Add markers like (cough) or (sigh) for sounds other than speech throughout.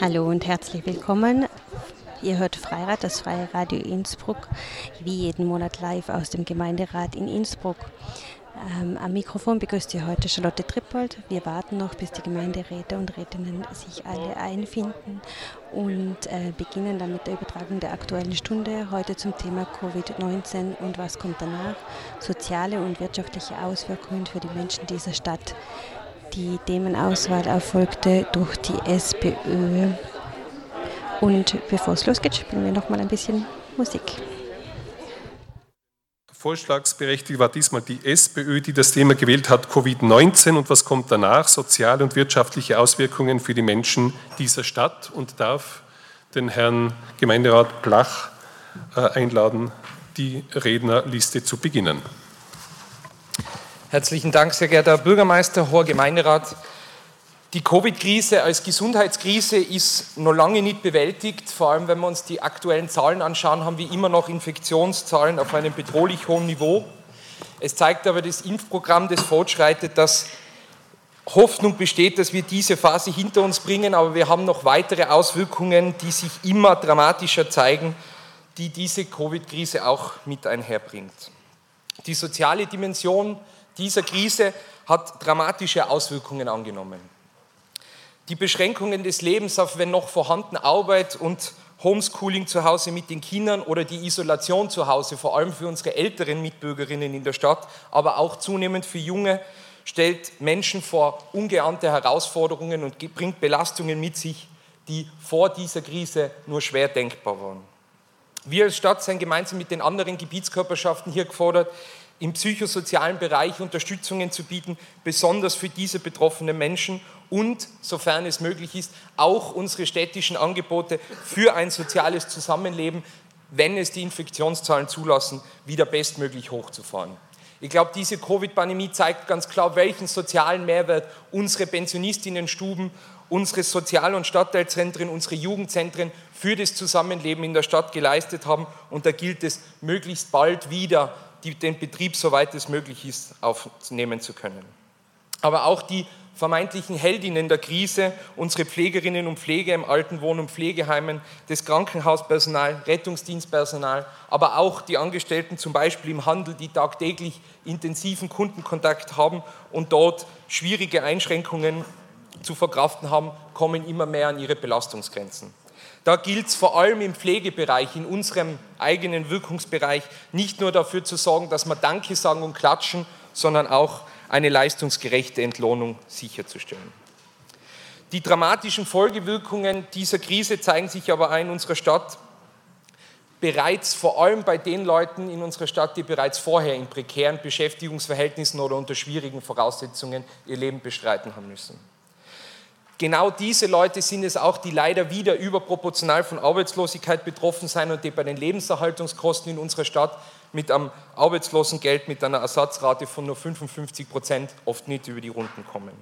Hallo und herzlich willkommen. Ihr hört Freirad, das Freie Radio Innsbruck, wie jeden Monat live aus dem Gemeinderat in Innsbruck. Ähm, am Mikrofon begrüßt ihr heute Charlotte Trippold. Wir warten noch, bis die Gemeinderäte und Rätinnen sich alle einfinden und äh, beginnen dann mit der Übertragung der Aktuellen Stunde heute zum Thema Covid-19 und was kommt danach, soziale und wirtschaftliche Auswirkungen für die Menschen dieser Stadt. Die Themenauswahl erfolgte durch die SPÖ. Und bevor es losgeht, spielen wir noch mal ein bisschen Musik. Vorschlagsberechtigt war diesmal die SPÖ, die das Thema gewählt hat, Covid-19 und was kommt danach, soziale und wirtschaftliche Auswirkungen für die Menschen dieser Stadt und darf den Herrn Gemeinderat Blach äh, einladen, die Rednerliste zu beginnen. Herzlichen Dank, sehr geehrter Herr Bürgermeister, hoher Gemeinderat. Die Covid-Krise als Gesundheitskrise ist noch lange nicht bewältigt. Vor allem, wenn wir uns die aktuellen Zahlen anschauen, haben wir immer noch Infektionszahlen auf einem bedrohlich hohen Niveau. Es zeigt aber das Impfprogramm, das fortschreitet, dass Hoffnung besteht, dass wir diese Phase hinter uns bringen, aber wir haben noch weitere Auswirkungen, die sich immer dramatischer zeigen, die diese Covid-Krise auch mit einherbringt. Die soziale Dimension dieser Krise hat dramatische Auswirkungen angenommen. Die Beschränkungen des Lebens auf, wenn noch vorhanden, Arbeit und Homeschooling zu Hause mit den Kindern oder die Isolation zu Hause, vor allem für unsere älteren Mitbürgerinnen in der Stadt, aber auch zunehmend für junge, stellt Menschen vor ungeahnte Herausforderungen und bringt Belastungen mit sich, die vor dieser Krise nur schwer denkbar waren. Wir als Stadt sind gemeinsam mit den anderen Gebietskörperschaften hier gefordert, im psychosozialen Bereich Unterstützungen zu bieten, besonders für diese betroffenen Menschen und, sofern es möglich ist, auch unsere städtischen Angebote für ein soziales Zusammenleben, wenn es die Infektionszahlen zulassen, wieder bestmöglich hochzufahren. Ich glaube, diese Covid-Pandemie zeigt ganz klar, welchen sozialen Mehrwert unsere Pensionistinnenstuben, unsere Sozial- und Stadtteilzentren, unsere Jugendzentren für das Zusammenleben in der Stadt geleistet haben. Und da gilt es, möglichst bald wieder den Betrieb, soweit es möglich ist, aufnehmen zu können. Aber auch die vermeintlichen Heldinnen der Krise, unsere Pflegerinnen und Pfleger im Altenwohn- und Pflegeheimen, das Krankenhauspersonal, Rettungsdienstpersonal, aber auch die Angestellten zum Beispiel im Handel, die tagtäglich intensiven Kundenkontakt haben und dort schwierige Einschränkungen zu verkraften haben, kommen immer mehr an ihre Belastungsgrenzen. Da gilt es vor allem im Pflegebereich, in unserem eigenen Wirkungsbereich, nicht nur dafür zu sorgen, dass wir Danke sagen und klatschen, sondern auch eine leistungsgerechte Entlohnung sicherzustellen. Die dramatischen Folgewirkungen dieser Krise zeigen sich aber in unserer Stadt bereits vor allem bei den Leuten in unserer Stadt, die bereits vorher in prekären Beschäftigungsverhältnissen oder unter schwierigen Voraussetzungen ihr Leben bestreiten haben müssen. Genau diese Leute sind es auch, die leider wieder überproportional von Arbeitslosigkeit betroffen sind und die bei den Lebenserhaltungskosten in unserer Stadt mit einem Arbeitslosengeld mit einer Ersatzrate von nur 55 Prozent oft nicht über die Runden kommen.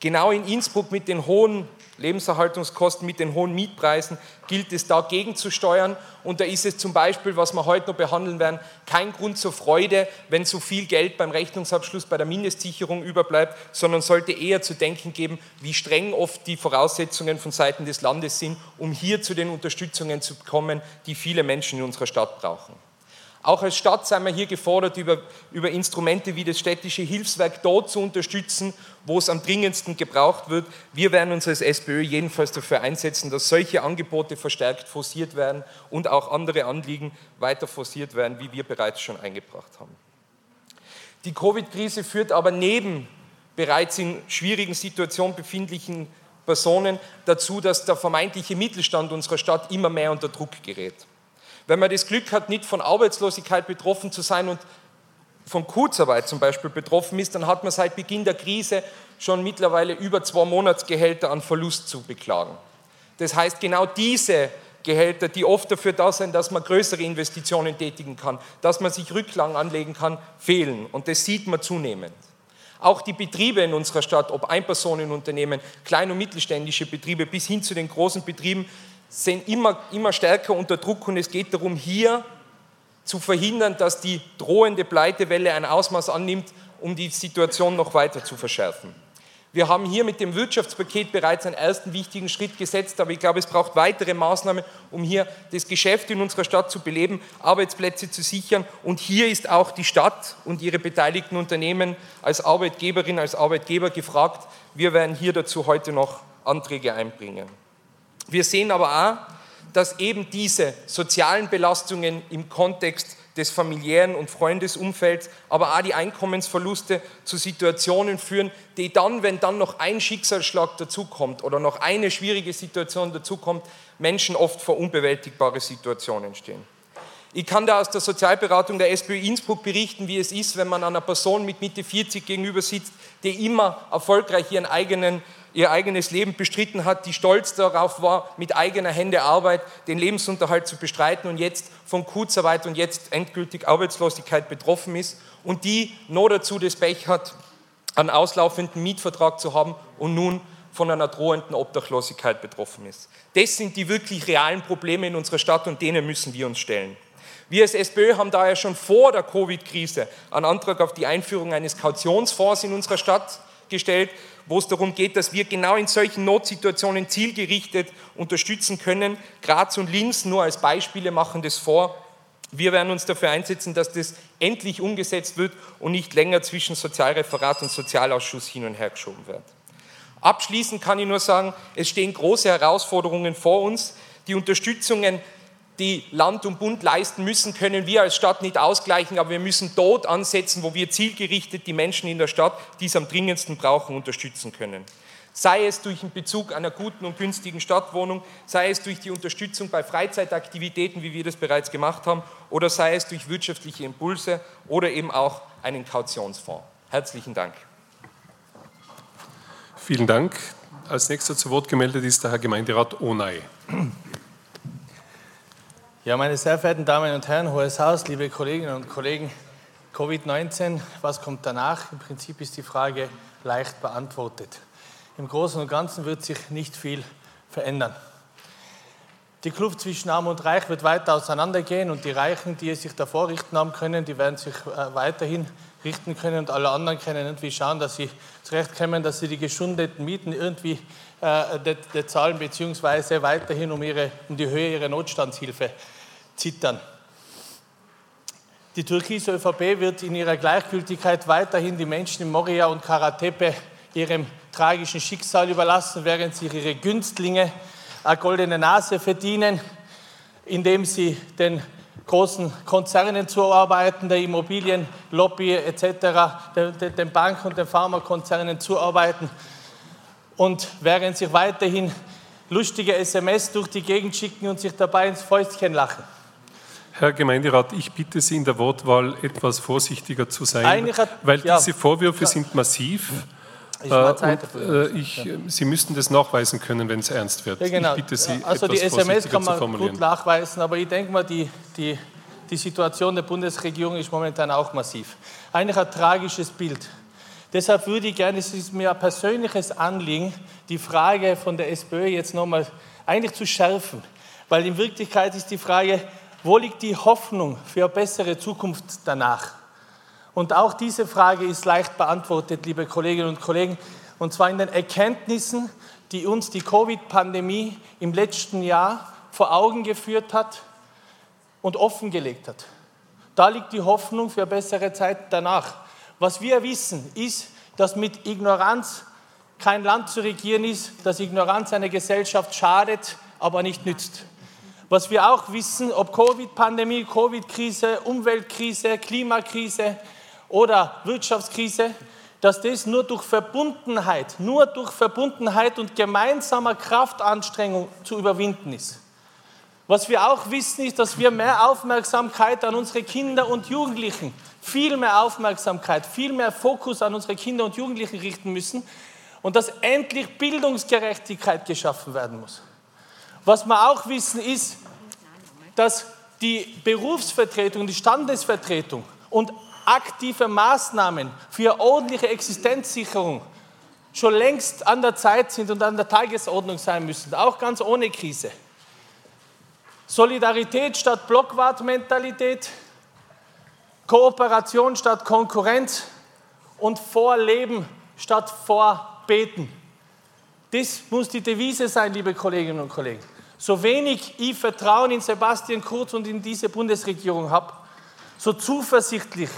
Genau in Innsbruck mit den hohen Lebenserhaltungskosten, mit den hohen Mietpreisen gilt es dagegen zu steuern. Und da ist es zum Beispiel, was wir heute noch behandeln werden, kein Grund zur Freude, wenn so viel Geld beim Rechnungsabschluss bei der Mindestsicherung überbleibt, sondern sollte eher zu denken geben, wie streng oft die Voraussetzungen von Seiten des Landes sind, um hier zu den Unterstützungen zu kommen, die viele Menschen in unserer Stadt brauchen. Auch als Stadt sind wir hier gefordert, über, über Instrumente wie das städtische Hilfswerk dort zu unterstützen, wo es am dringendsten gebraucht wird. Wir werden uns als SPÖ jedenfalls dafür einsetzen, dass solche Angebote verstärkt forciert werden und auch andere Anliegen weiter forciert werden, wie wir bereits schon eingebracht haben. Die Covid-Krise führt aber neben bereits in schwierigen Situationen befindlichen Personen dazu, dass der vermeintliche Mittelstand unserer Stadt immer mehr unter Druck gerät. Wenn man das Glück hat, nicht von Arbeitslosigkeit betroffen zu sein und von Kurzarbeit zum Beispiel betroffen ist, dann hat man seit Beginn der Krise schon mittlerweile über zwei Monatsgehälter an Verlust zu beklagen. Das heißt, genau diese Gehälter, die oft dafür da sind, dass man größere Investitionen tätigen kann, dass man sich Rücklagen anlegen kann, fehlen. Und das sieht man zunehmend. Auch die Betriebe in unserer Stadt, ob Einpersonenunternehmen, kleine und mittelständische Betriebe bis hin zu den großen Betrieben, sind immer, immer stärker unter Druck und es geht darum, hier zu verhindern, dass die drohende Pleitewelle ein Ausmaß annimmt, um die Situation noch weiter zu verschärfen. Wir haben hier mit dem Wirtschaftspaket bereits einen ersten wichtigen Schritt gesetzt, aber ich glaube, es braucht weitere Maßnahmen, um hier das Geschäft in unserer Stadt zu beleben, Arbeitsplätze zu sichern. Und hier ist auch die Stadt und ihre beteiligten Unternehmen als Arbeitgeberin, als Arbeitgeber gefragt. Wir werden hier dazu heute noch Anträge einbringen. Wir sehen aber auch, dass eben diese sozialen Belastungen im Kontext des familiären und Freundesumfelds, aber auch die Einkommensverluste zu Situationen führen, die dann, wenn dann noch ein Schicksalsschlag dazukommt oder noch eine schwierige Situation dazukommt, Menschen oft vor unbewältigbare Situationen stehen. Ich kann da aus der Sozialberatung der SPÖ Innsbruck berichten, wie es ist, wenn man einer Person mit Mitte 40 gegenüber sitzt, die immer erfolgreich ihren eigenen ihr eigenes Leben bestritten hat, die stolz darauf war, mit eigener Hände Arbeit den Lebensunterhalt zu bestreiten und jetzt von Kurzarbeit und jetzt endgültig Arbeitslosigkeit betroffen ist und die noch dazu das Pech hat, einen auslaufenden Mietvertrag zu haben und nun von einer drohenden Obdachlosigkeit betroffen ist. Das sind die wirklich realen Probleme in unserer Stadt und denen müssen wir uns stellen. Wir als SPÖ haben daher schon vor der Covid-Krise einen Antrag auf die Einführung eines Kautionsfonds in unserer Stadt gestellt, wo es darum geht, dass wir genau in solchen Notsituationen zielgerichtet unterstützen können. Graz und Linz nur als Beispiele machen das vor. Wir werden uns dafür einsetzen, dass das endlich umgesetzt wird und nicht länger zwischen Sozialreferat und Sozialausschuss hin und her geschoben wird. Abschließend kann ich nur sagen, es stehen große Herausforderungen vor uns. Die Unterstützungen die Land und Bund leisten müssen, können wir als Stadt nicht ausgleichen, aber wir müssen dort ansetzen, wo wir zielgerichtet die Menschen in der Stadt, die es am dringendsten brauchen, unterstützen können. Sei es durch den Bezug einer guten und günstigen Stadtwohnung, sei es durch die Unterstützung bei Freizeitaktivitäten, wie wir das bereits gemacht haben, oder sei es durch wirtschaftliche Impulse oder eben auch einen Kautionsfonds. Herzlichen Dank. Vielen Dank. Als nächster zu Wort gemeldet ist der Herr Gemeinderat Onay. Ja, meine sehr verehrten Damen und Herren, Hohes Haus, liebe Kolleginnen und Kollegen, Covid-19, was kommt danach? Im Prinzip ist die Frage leicht beantwortet. Im Großen und Ganzen wird sich nicht viel verändern. Die Kluft zwischen Arm und Reich wird weiter auseinandergehen und die Reichen, die es sich davor richten haben können, die werden sich äh, weiterhin richten können und alle anderen können irgendwie schauen, dass sie zurechtkommen, dass sie die geschundeten Mieten irgendwie äh, de, de zahlen, beziehungsweise weiterhin um, ihre, um die Höhe ihrer Notstandshilfe zittern. Die türkise ÖVP wird in ihrer Gleichgültigkeit weiterhin die Menschen in Moria und Karatepe ihrem tragischen Schicksal überlassen, während sich ihre Günstlinge eine goldene Nase verdienen, indem sie den großen Konzernen zuarbeiten, der Immobilienlobby etc., den Banken und den Pharmakonzernen zuarbeiten und während sich weiterhin lustige SMS durch die Gegend schicken und sich dabei ins Fäustchen lachen. Herr Gemeinderat, ich bitte Sie in der Wortwahl etwas vorsichtiger zu sein, hat, weil ja, diese Vorwürfe ja. sind massiv. Ich, äh, und, äh, ich, ja. Sie müssten das nachweisen können, wenn es ernst wird. Ja, genau. Ich bitte Sie, also die SMS kann man gut nachweisen, aber ich denke mal, die, die, die Situation der Bundesregierung ist momentan auch massiv. Eigentlich ein tragisches Bild. Deshalb würde ich gerne, es ist mir ein persönliches Anliegen, die Frage von der SPÖ jetzt nochmal eigentlich zu schärfen. Weil in Wirklichkeit ist die Frage, wo liegt die Hoffnung für eine bessere Zukunft danach? Und auch diese Frage ist leicht beantwortet, liebe Kolleginnen und Kollegen, und zwar in den Erkenntnissen, die uns die Covid-Pandemie im letzten Jahr vor Augen geführt hat und offengelegt hat. Da liegt die Hoffnung für eine bessere Zeit danach. Was wir wissen, ist, dass mit Ignoranz kein Land zu regieren ist, dass Ignoranz einer Gesellschaft schadet, aber nicht nützt. Was wir auch wissen, ob Covid-Pandemie, Covid-Krise, Umweltkrise, Klimakrise oder Wirtschaftskrise, dass das nur durch Verbundenheit, nur durch Verbundenheit und gemeinsamer Kraftanstrengung zu überwinden ist. Was wir auch wissen, ist, dass wir mehr Aufmerksamkeit an unsere Kinder und Jugendlichen, viel mehr Aufmerksamkeit, viel mehr Fokus an unsere Kinder und Jugendlichen richten müssen und dass endlich Bildungsgerechtigkeit geschaffen werden muss. Was wir auch wissen ist, dass die Berufsvertretung, die Standesvertretung und aktive Maßnahmen für ordentliche Existenzsicherung schon längst an der Zeit sind und an der Tagesordnung sein müssen, auch ganz ohne Krise. Solidarität statt Blockwartmentalität, Kooperation statt Konkurrenz und Vorleben statt Vor beten. Das muss die Devise sein, liebe Kolleginnen und Kollegen. So wenig ich Vertrauen in Sebastian Kurz und in diese Bundesregierung habe, so zuversichtlich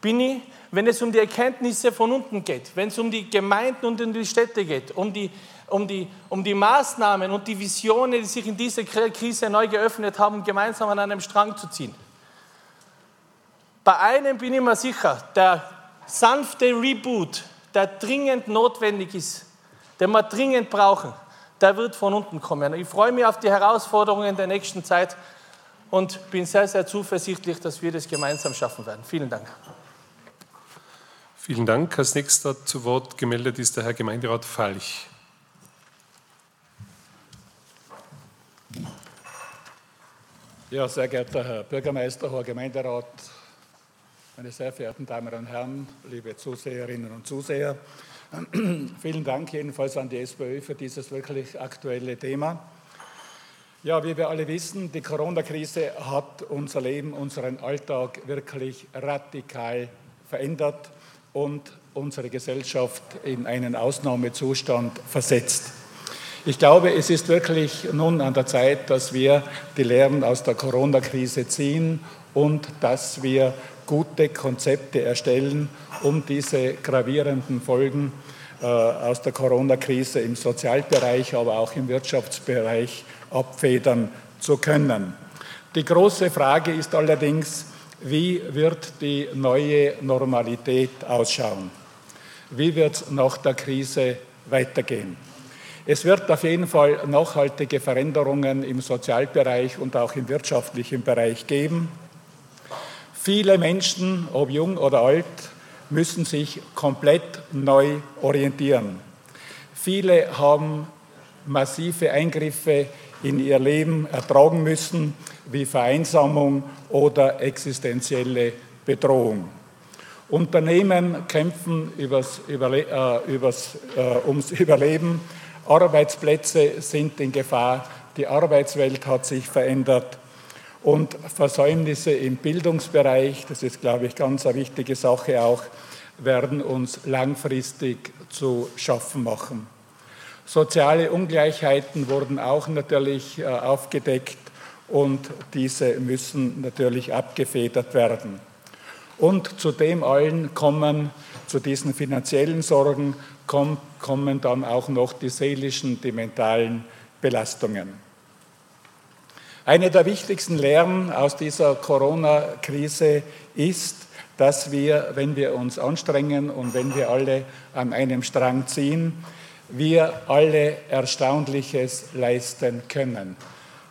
bin ich, wenn es um die Erkenntnisse von unten geht, wenn es um die Gemeinden und um die Städte geht, um die, um die, um die Maßnahmen und die Visionen, die sich in dieser Krise neu geöffnet haben, gemeinsam an einem Strang zu ziehen. Bei einem bin ich mir sicher, der sanfte Reboot, der dringend notwendig ist, den wir dringend brauchen, der wird von unten kommen. Ich freue mich auf die Herausforderungen der nächsten Zeit und bin sehr, sehr zuversichtlich, dass wir das gemeinsam schaffen werden. Vielen Dank. Vielen Dank. Als nächster zu Wort gemeldet ist der Herr Gemeinderat Falch. Ja, sehr geehrter Herr Bürgermeister, Herr Gemeinderat, meine sehr verehrten Damen und Herren, liebe Zuseherinnen und Zuseher, (clears throat) vielen Dank jedenfalls an die SPÖ für dieses wirklich aktuelle Thema. Ja, wie wir alle wissen, die Corona-Krise hat unser Leben, unseren Alltag wirklich radikal verändert und unsere Gesellschaft in einen Ausnahmezustand versetzt. Ich glaube, es ist wirklich nun an der Zeit, dass wir die Lehren aus der Corona-Krise ziehen und dass wir gute Konzepte erstellen, um diese gravierenden Folgen äh, aus der Corona-Krise im Sozialbereich, aber auch im Wirtschaftsbereich abfedern zu können. Die große Frage ist allerdings, wie wird die neue Normalität ausschauen? Wie wird es nach der Krise weitergehen? Es wird auf jeden Fall nachhaltige Veränderungen im Sozialbereich und auch im wirtschaftlichen Bereich geben. Viele Menschen, ob jung oder alt, müssen sich komplett neu orientieren. Viele haben massive Eingriffe in ihr Leben ertragen müssen, wie Vereinsamung oder existenzielle Bedrohung. Unternehmen kämpfen übers Überle äh, übers, äh, ums (laughs) Überleben, Arbeitsplätze sind in Gefahr, die Arbeitswelt hat sich verändert und Versäumnisse im Bildungsbereich, das ist, glaube ich, ganz eine wichtige Sache auch, werden uns langfristig zu schaffen machen. Soziale Ungleichheiten wurden auch natürlich äh, aufgedeckt und diese müssen natürlich abgefedert werden. Und zu dem allen kommen, zu diesen finanziellen Sorgen, kommen dann auch noch die seelischen, die mentalen Belastungen. Eine der wichtigsten Lehren aus dieser Corona-Krise ist, dass wir, wenn wir uns anstrengen und wenn wir alle an einem Strang ziehen, wir alle Erstaunliches leisten können.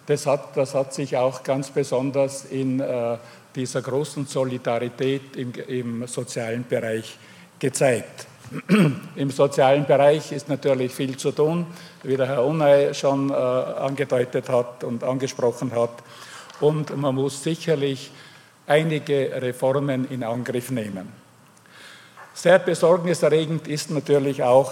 Das hat, das hat sich auch ganz besonders in äh, dieser großen Solidarität im, im sozialen Bereich gezeigt. (clears throat) Im sozialen Bereich ist natürlich viel zu tun, wie der Herr Unai schon äh, angedeutet hat und angesprochen hat. Und man muss sicherlich einige Reformen in Angriff nehmen. Sehr besorgniserregend ist natürlich auch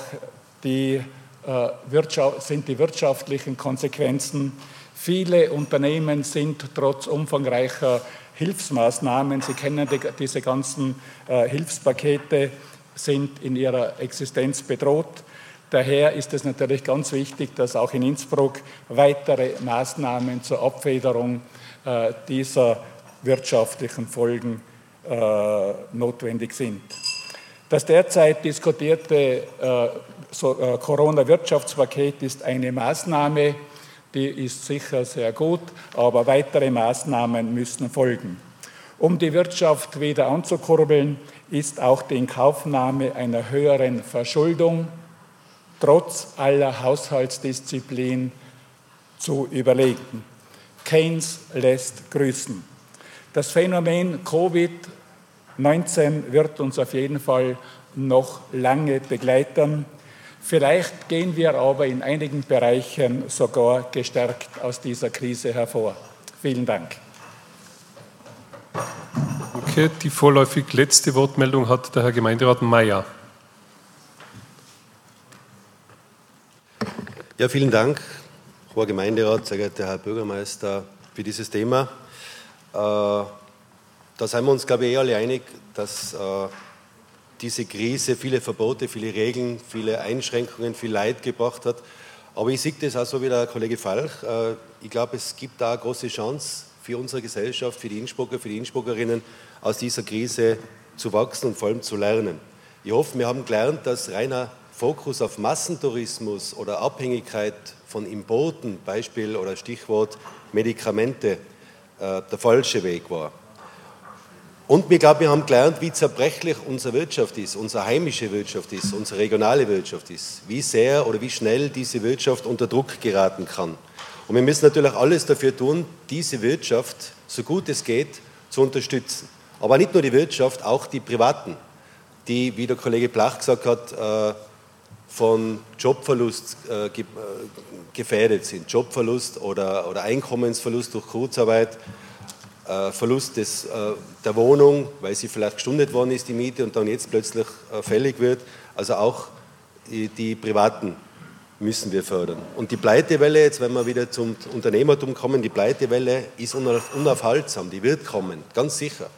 die, äh, sind die wirtschaftlichen Konsequenzen. Viele Unternehmen sind trotz umfangreicher Hilfsmaßnahmen, Sie kennen die, diese ganzen äh, Hilfspakete, sind in ihrer Existenz bedroht. Daher ist es natürlich ganz wichtig, dass auch in Innsbruck weitere Maßnahmen zur Abfederung äh, dieser wirtschaftlichen Folgen äh, notwendig sind. Das derzeit diskutierte äh, Corona-Wirtschaftspaket ist eine Maßnahme, die ist sicher sehr gut, aber weitere Maßnahmen müssen folgen. Um die Wirtschaft wieder anzukurbeln, ist auch die Inkaufnahme einer höheren Verschuldung trotz aller Haushaltsdisziplin zu überlegen. Keynes lässt grüßen. Das Phänomen Covid-19 wird uns auf jeden Fall noch lange begleiten. Vielleicht gehen wir aber in einigen Bereichen sogar gestärkt aus dieser Krise hervor. Vielen Dank. Danke. Die vorläufig letzte Wortmeldung hat der Herr Gemeinderat Mayer. Ja, vielen Dank, Herr Gemeinderat, sehr geehrter Herr Bürgermeister, für dieses Thema. Äh, da sind wir uns, glaube ich, eh alle einig, dass äh, diese Krise viele Verbote, viele Regeln, viele Einschränkungen, viel Leid gebracht hat. Aber ich sehe das auch so wie der Kollege Falch. Äh, ich glaube, es gibt da eine große Chance für unsere Gesellschaft, für die Innsbrucker, für die Innsbruckerinnen, aus dieser Krise zu wachsen und vor allem zu lernen. Ich hoffe, wir haben gelernt, dass reiner Fokus auf Massentourismus oder Abhängigkeit von Importen, Beispiel oder Stichwort Medikamente, äh, der falsche Weg war. Und ich glaube, wir haben gelernt, wie zerbrechlich unsere Wirtschaft ist, unsere heimische Wirtschaft ist, unsere regionale Wirtschaft ist, wie sehr oder wie schnell diese Wirtschaft unter Druck geraten kann. Und wir müssen natürlich alles dafür tun, diese Wirtschaft, so gut es geht, zu unterstützen. Aber nicht nur die Wirtschaft, auch die Privaten, die, wie der Kollege Plach gesagt hat, äh, von Jobverlust äh, äh, gefährdet sind. Jobverlust oder, Einkommensverlust durch Kurzarbeit, Verlust des, der Wohnung, weil sie vielleicht gestundet worden ist, die Miete, und dann jetzt plötzlich fällig wird. Also auch die, die Privaten müssen wir fördern. Und die Pleitewelle, jetzt wenn wir wieder zum Unternehmertum kommen, die Pleitewelle ist unaufhaltsam, die wird kommen, ganz sicher.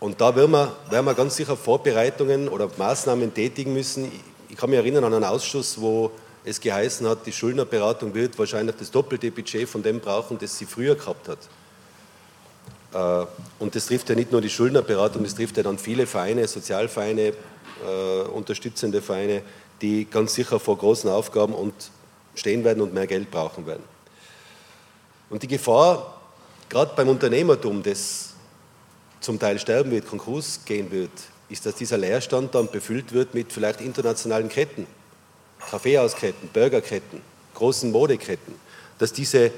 Und da werden wir, werden wir ganz sicher Vorbereitungen oder Maßnahmen tätigen müssen. Ich kann mich erinnern an einen Ausschuss, wo es geheißen hat, die Schuldnerberatung wird wahrscheinlich das doppelte Budget von dem brauchen, das sie früher gehabt hat. Äh, und das trifft ja nicht nur die Schuldnerberatung, das trifft ja dann viele Vereine, Sozialvereine, äh, unterstützende Vereine, die ganz sicher vor großen Aufgaben und stehen werden und mehr Geld brauchen werden. Und die Gefahr, gerade beim Unternehmertum, das zum Teil sterben wird, Konkurs gehen wird, ist, dass dieser Leerstand dann befüllt wird mit vielleicht internationalen Ketten, Kaffeehausketten, Burgerketten, großen Modeketten, dass diese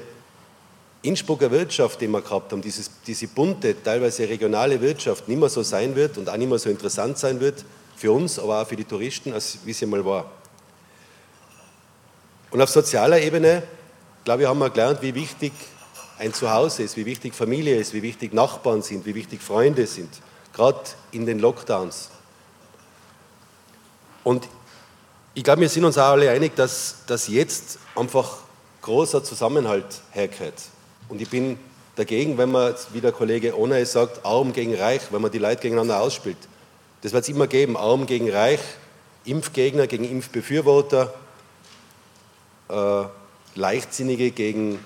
Innsbrucker Wirtschaft, die wir gehabt haben, dieses, diese bunte, teilweise regionale Wirtschaft nicht mehr so sein wird und auch nicht mehr so interessant sein wird, für uns, aber auch für die Touristen, als wie sie mal war. Und auf sozialer Ebene, glaube ich, haben wir gelernt, wie wichtig ein Zuhause ist, wie wichtig Familie ist, wie wichtig Nachbarn sind, wie wichtig Freunde sind, gerade in den Lockdowns. Und ich glaube, wir sind uns auch alle einig, dass, dass jetzt einfach großer Zusammenhalt herkehrt. Und ich bin dagegen, wenn man, wie der Kollege Ohne sagt, arm gegen reich, wenn man die Leute gegeneinander ausspielt. Das wird es immer geben, arm gegen reich, Impfgegner gegen Impfbefürworter, äh, Leichtsinnige gegen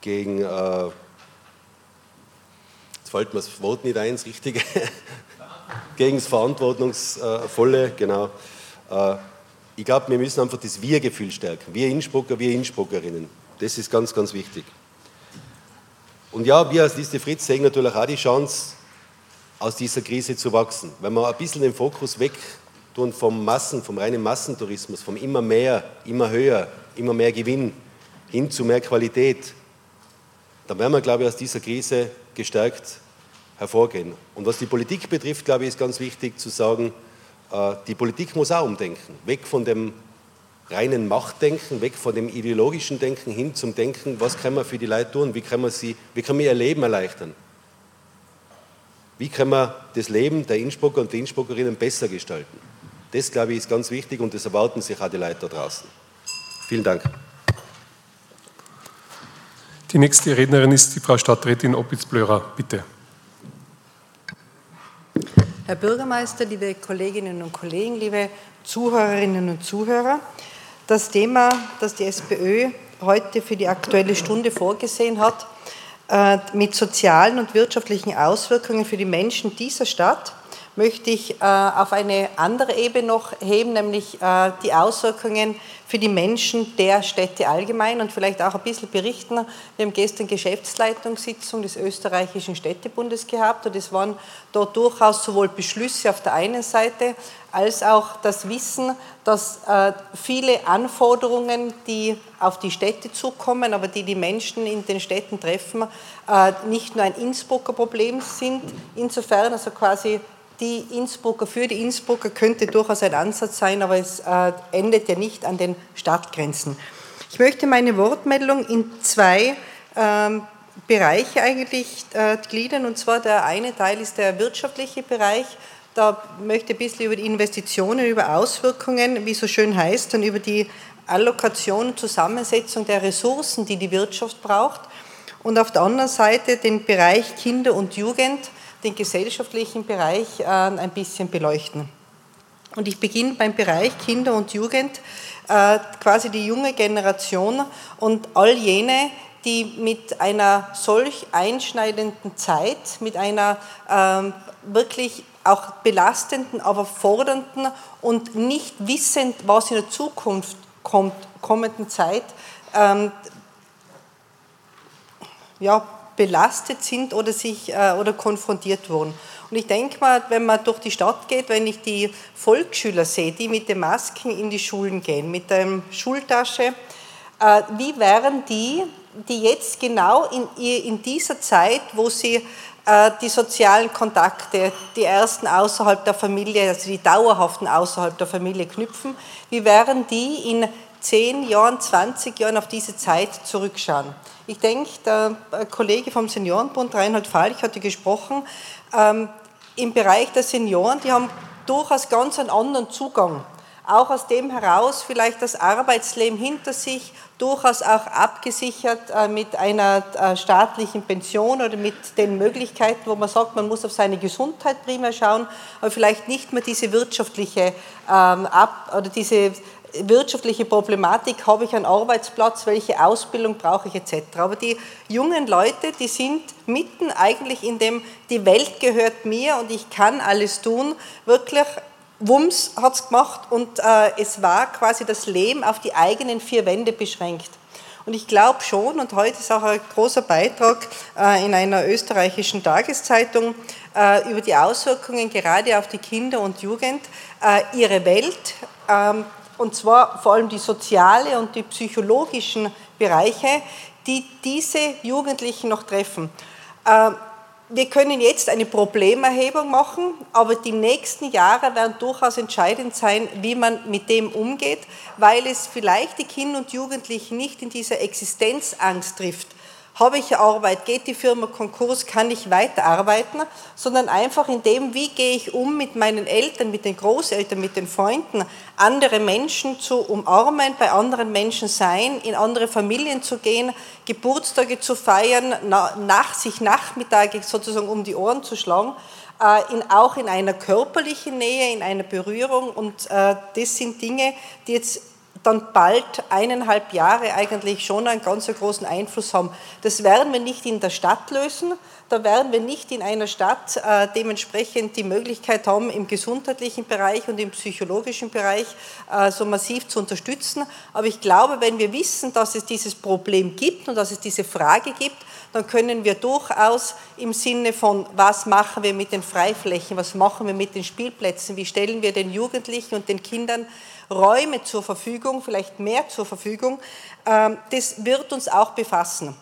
gegen, äh, jetzt fällt mir das Wort nicht ein, das Richtige, (laughs) gegen das Verantwortungsvolle, genau. Äh, ich glaube, wir müssen einfach das Wir-Gefühl stärken. Wir Innsbrucker, wir Innsbruckerinnen. Das ist ganz, ganz wichtig. Und ja, wir als Liste Fritz sehen natürlich auch die Chance, aus dieser Krise zu wachsen. Wenn wir ein bisschen den Fokus weg tun vom Massen, vom reinen Massentourismus, vom immer mehr, immer höher, immer mehr Gewinn hin zu mehr Qualität, dann werden wir, glaube ich, aus dieser Krise gestärkt hervorgehen. Und was die Politik betrifft, glaube ich, ist ganz wichtig zu sagen, äh, die Politik muss auch umdenken. Weg von dem reinen Machtdenken, weg von dem ideologischen Denken hin zum Denken, was können wir für die Leute tun, wie können wir, sie, wie können wir ihr Leben erleichtern. Wie können wir das Leben der Innsbrucker und der Innsbruckerinnen besser gestalten? Das, glaube ich, ist ganz wichtig und das erwarten sich auch die Leute da draußen. Vielen Dank. Die nächste Rednerin ist die Frau Stadträtin Opitz-Blörer. Bitte. Herr Bürgermeister, liebe Kolleginnen und Kollegen, liebe Zuhörerinnen und Zuhörer, das Thema, das die SPÖ heute für die Aktuelle Stunde vorgesehen hat, äh, mit sozialen und wirtschaftlichen Auswirkungen für die Menschen dieser Stadt, möchte ich äh, auf eine andere Ebene noch heben, nämlich äh, die Auswirkungen für die Menschen der Städte allgemein und vielleicht auch ein bisschen berichten. Wir haben gestern Geschäftsleitungssitzung des österreichischen Städtebundes gehabt und es waren dort durchaus sowohl Beschlüsse auf der einen Seite als auch das Wissen, dass äh, viele Anforderungen, die auf die Städte zukommen, aber die die Menschen in den Städten treffen, äh, nicht nur ein Innsbrucker Problem sind. Insofern also quasi die Innsbrucker, für die Innsbrucker könnte durchaus ein Ansatz sein, aber es äh, endet ja nicht an den Stadtgrenzen. Ich möchte meine Wortmeldung in zwei ähm, Bereiche eigentlich äh, gliedern. Und zwar der eine Teil ist der wirtschaftliche Bereich. Da möchte ich ein bisschen über die Investitionen, über Auswirkungen, wie so schön heißt, und über die Allokation, Zusammensetzung der Ressourcen, die die Wirtschaft braucht. Und auf der anderen Seite den Bereich Kinder und Jugend den gesellschaftlichen Bereich ein bisschen beleuchten. Und ich beginne beim Bereich Kinder und Jugend, quasi die junge Generation und all jene, die mit einer solch einschneidenden Zeit, mit einer ähm, wirklich auch belastenden, aber fordernden und nicht wissend, was in der Zukunft kommt, kommenden Zeit, ähm, ja, belastet sind oder, sich, äh, oder konfrontiert wurden. Und ich denke mal, wenn man durch die Stadt geht, wenn ich die Volksschüler sehe, die mit den Masken in die Schulen gehen, mit der Schultasche, äh, wie wären die, die jetzt genau in, in dieser Zeit, wo sie äh, die sozialen Kontakte, die ersten außerhalb der Familie, also die dauerhaften außerhalb der Familie knüpfen, wie wären die in 10 Jahren, 20 Jahren auf diese Zeit zurückschauen? Ich denke, der Kollege vom Seniorenbund, Reinhard Falch, hatte gesprochen, ähm, im Bereich der Senioren, die haben durchaus ganz einen anderen Zugang. Auch aus dem heraus vielleicht das Arbeitsleben hinter sich, durchaus auch abgesichert äh, mit einer äh, staatlichen Pension oder mit den Möglichkeiten, wo man sagt, man muss auf seine Gesundheit primär schauen, aber vielleicht nicht mehr diese wirtschaftliche ähm, ab oder diese wirtschaftliche Problematik, habe ich einen Arbeitsplatz, welche Ausbildung brauche ich etc. Aber die jungen Leute, die sind mitten eigentlich in dem, die Welt gehört mir und ich kann alles tun, wirklich Wumms hat es gemacht und äh, es war quasi das Leben auf die eigenen vier Wände beschränkt. Und ich glaube schon, und heute ist auch ein großer Beitrag äh, in einer österreichischen Tageszeitung äh, über die Auswirkungen gerade auf die Kinder und Jugend, äh, ihre Welt, ähm, und zwar vor allem die soziale und die psychologischen Bereiche, die diese Jugendlichen noch treffen. Äh, wir können jetzt eine Problemerhebung machen, aber die nächsten Jahre werden durchaus entscheidend sein, wie man mit dem umgeht, weil es vielleicht die Kinder und Jugendlichen nicht in dieser Existenzangst trifft, habe ich Arbeit, geht die Firma Konkurs, kann ich weiterarbeiten, sondern einfach in dem, wie gehe ich um mit meinen Eltern, mit den Großeltern, mit den Freunden, andere Menschen zu umarmen, bei anderen Menschen sein, in andere Familien zu gehen, Geburtstage zu feiern, nach sich Nachmittage sozusagen um die Ohren zu schlagen, äh, in, auch in einer körperlichen Nähe, in einer Berührung. Und äh, das sind Dinge, die jetzt dann bald eineinhalb Jahre eigentlich schon einen ganz großen Einfluss haben. Das werden wir nicht in der Stadt lösen, da werden wir nicht in einer Stadt äh, dementsprechend die Möglichkeit haben, im gesundheitlichen Bereich und im psychologischen Bereich äh, so massiv zu unterstützen. Aber ich glaube, wenn wir wissen, dass es dieses Problem gibt und dass es diese Frage gibt, dann können wir durchaus im Sinne von, was machen wir mit den Freiflächen, was machen wir mit den Spielplätzen, wie stellen wir den Jugendlichen und den Kindern Räume zur Verfügung, vielleicht mehr zur Verfügung, ähm, das wird uns auch befassen.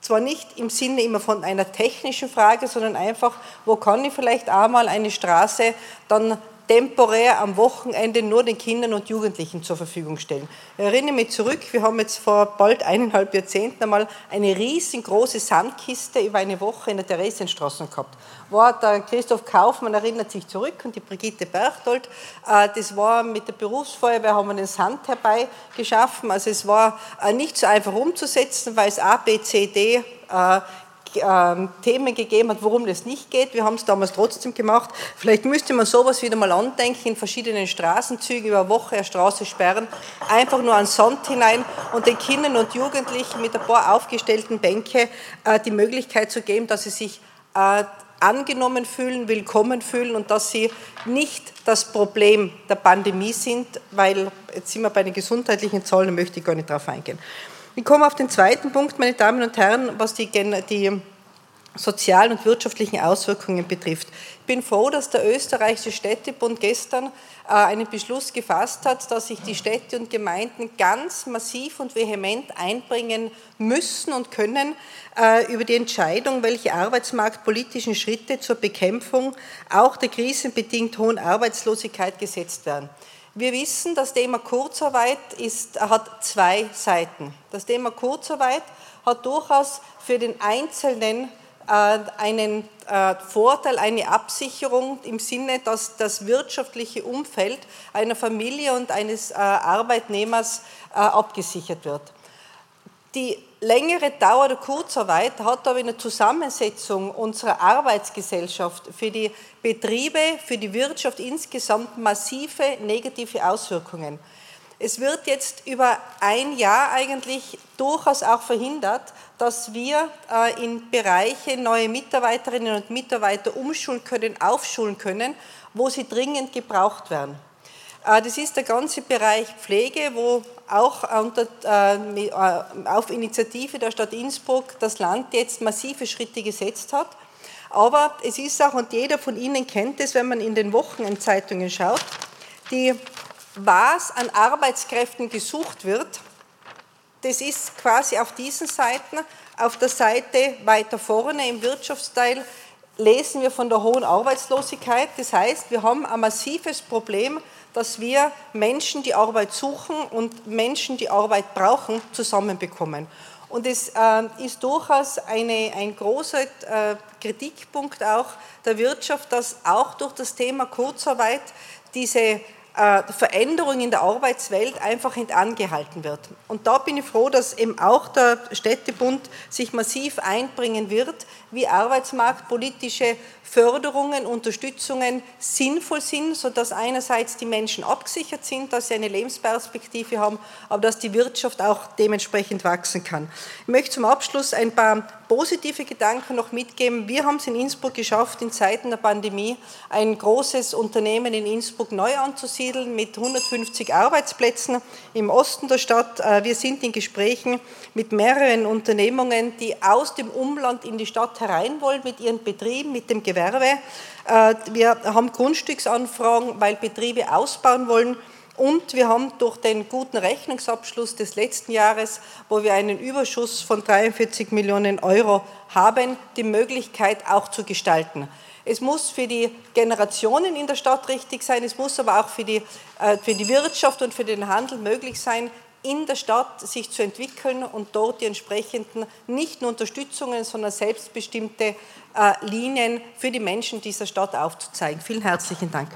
Zwar nicht im Sinne immer von einer technischen Frage, sondern einfach, wo kann ich vielleicht einmal eine Straße dann temporär am Wochenende nur den Kindern und Jugendlichen zur Verfügung stellen. Ich erinnere mich zurück, wir haben jetzt vor bald eineinhalb Jahrzehnten einmal eine riesengroße Sandkiste über eine Woche in der Theresienstraße gehabt. War der Christoph Kaufmann erinnert sich zurück und die Brigitte Berchtold. Äh, das war mit der Berufsfeuerwehr, haben wir den Sand herbeigeschaffen. Also es war äh, nicht so einfach umzusetzen, weil es A, B, C, D äh, äh, Themen gegeben hat, worum das nicht geht. Wir haben es damals trotzdem gemacht. Vielleicht müsste man sowas wieder mal andenken, in verschiedenen Straßenzügen über eine Woche eine Straße sperren, einfach nur an Sand hinein und den Kindern und Jugendlichen mit ein paar aufgestellten Bänke äh, die Möglichkeit zu geben, dass sie sich äh, angenommen fühlen, willkommen fühlen und dass sie nicht das Problem der Pandemie sind, weil jetzt sind wir bei den gesundheitlichen Zahlen, da möchte ich gar nicht drauf eingehen. Ich komme auf den zweiten Punkt, meine Damen und Herren, was die, die sozialen und wirtschaftlichen Auswirkungen betrifft. Ich bin froh, dass der österreichische Städtebund gestern äh, einen Beschluss gefasst hat, dass sich die Städte und Gemeinden ganz massiv und vehement einbringen müssen und können äh, über die Entscheidung, welche arbeitsmarktpolitischen Schritte zur Bekämpfung auch der krisenbedingt hohen Arbeitslosigkeit gesetzt werden. Wir wissen, das Thema Kurzarbeit ist, hat zwei Seiten. Das Thema Kurzarbeit hat durchaus für den Einzelnen äh, einen äh, Vorteil, eine Absicherung im Sinne, dass das wirtschaftliche Umfeld einer Familie und eines äh, Arbeitnehmers abgesichert wird. Die längere Dauer der Kurzarbeit hat aber in der Zusammensetzung unserer Arbeitsgesellschaft für die Betriebe, für die Wirtschaft insgesamt massive negative Auswirkungen. Es wird jetzt über ein Jahr eigentlich durchaus auch verhindert, dass wir äh, in Bereiche neue Mitarbeiterinnen und Mitarbeiter umschulen können, aufschulen können, wo sie dringend gebraucht werden. Äh, das ist der ganze Bereich Pflege, wo auch unter, äh, auf Initiative der Stadt Innsbruck das Land jetzt massive Schritte gesetzt hat. Aber es ist auch, und jeder von Ihnen kennt es, wenn man in den Wochenendzeitungen schaut, die, was an Arbeitskräften gesucht wird, das ist quasi auf diesen Seiten. Auf der Seite weiter vorne im Wirtschaftsteil lesen wir von der hohen Arbeitslosigkeit. Das heißt, wir haben ein massives Problem dass wir Menschen, die Arbeit suchen und Menschen, die Arbeit brauchen, zusammenbekommen. Und es äh, ist durchaus eine, ein großer äh, Kritikpunkt auch der Wirtschaft, dass auch durch das Thema Kurzarbeit diese Veränderung in der Arbeitswelt einfach hintangehalten wird. Und da bin ich froh, dass eben auch der Städtebund sich massiv einbringen wird, wie arbeitsmarktpolitische Förderungen, Unterstützungen sinnvoll sind, sodass einerseits die Menschen abgesichert sind, dass sie eine Lebensperspektive haben, aber dass die Wirtschaft auch dementsprechend wachsen kann. Ich möchte zum Abschluss ein paar positive Gedanken noch mitgeben. Wir haben es in Innsbruck geschafft, in Zeiten der Pandemie ein großes Unternehmen in Innsbruck neu anzusiedeln mit 150 Arbeitsplätzen im Osten der Stadt. Äh, wir sind in Gesprächen mit mehreren Unternehmungen, die aus dem Umland in die Stadt herein wollen, mit ihren Betrieben, mit dem Gewerbe. Äh, wir haben Grundstücksanfragen, weil Betriebe ausbauen wollen. Und wir haben durch den guten Rechnungsabschluss des letzten Jahres, wo wir einen Überschuss von 43 Millionen Euro haben, die Möglichkeit auch zu gestalten. Es muss für die Generationen in der Stadt richtig sein, es muss aber auch für die, äh, für die Wirtschaft und für den Handel möglich sein, in der Stadt sich zu entwickeln und dort die entsprechenden nicht nur Unterstützungen, sondern selbstbestimmte äh, Linien für die Menschen dieser Stadt aufzuzeigen. Vielen herzlichen Dank.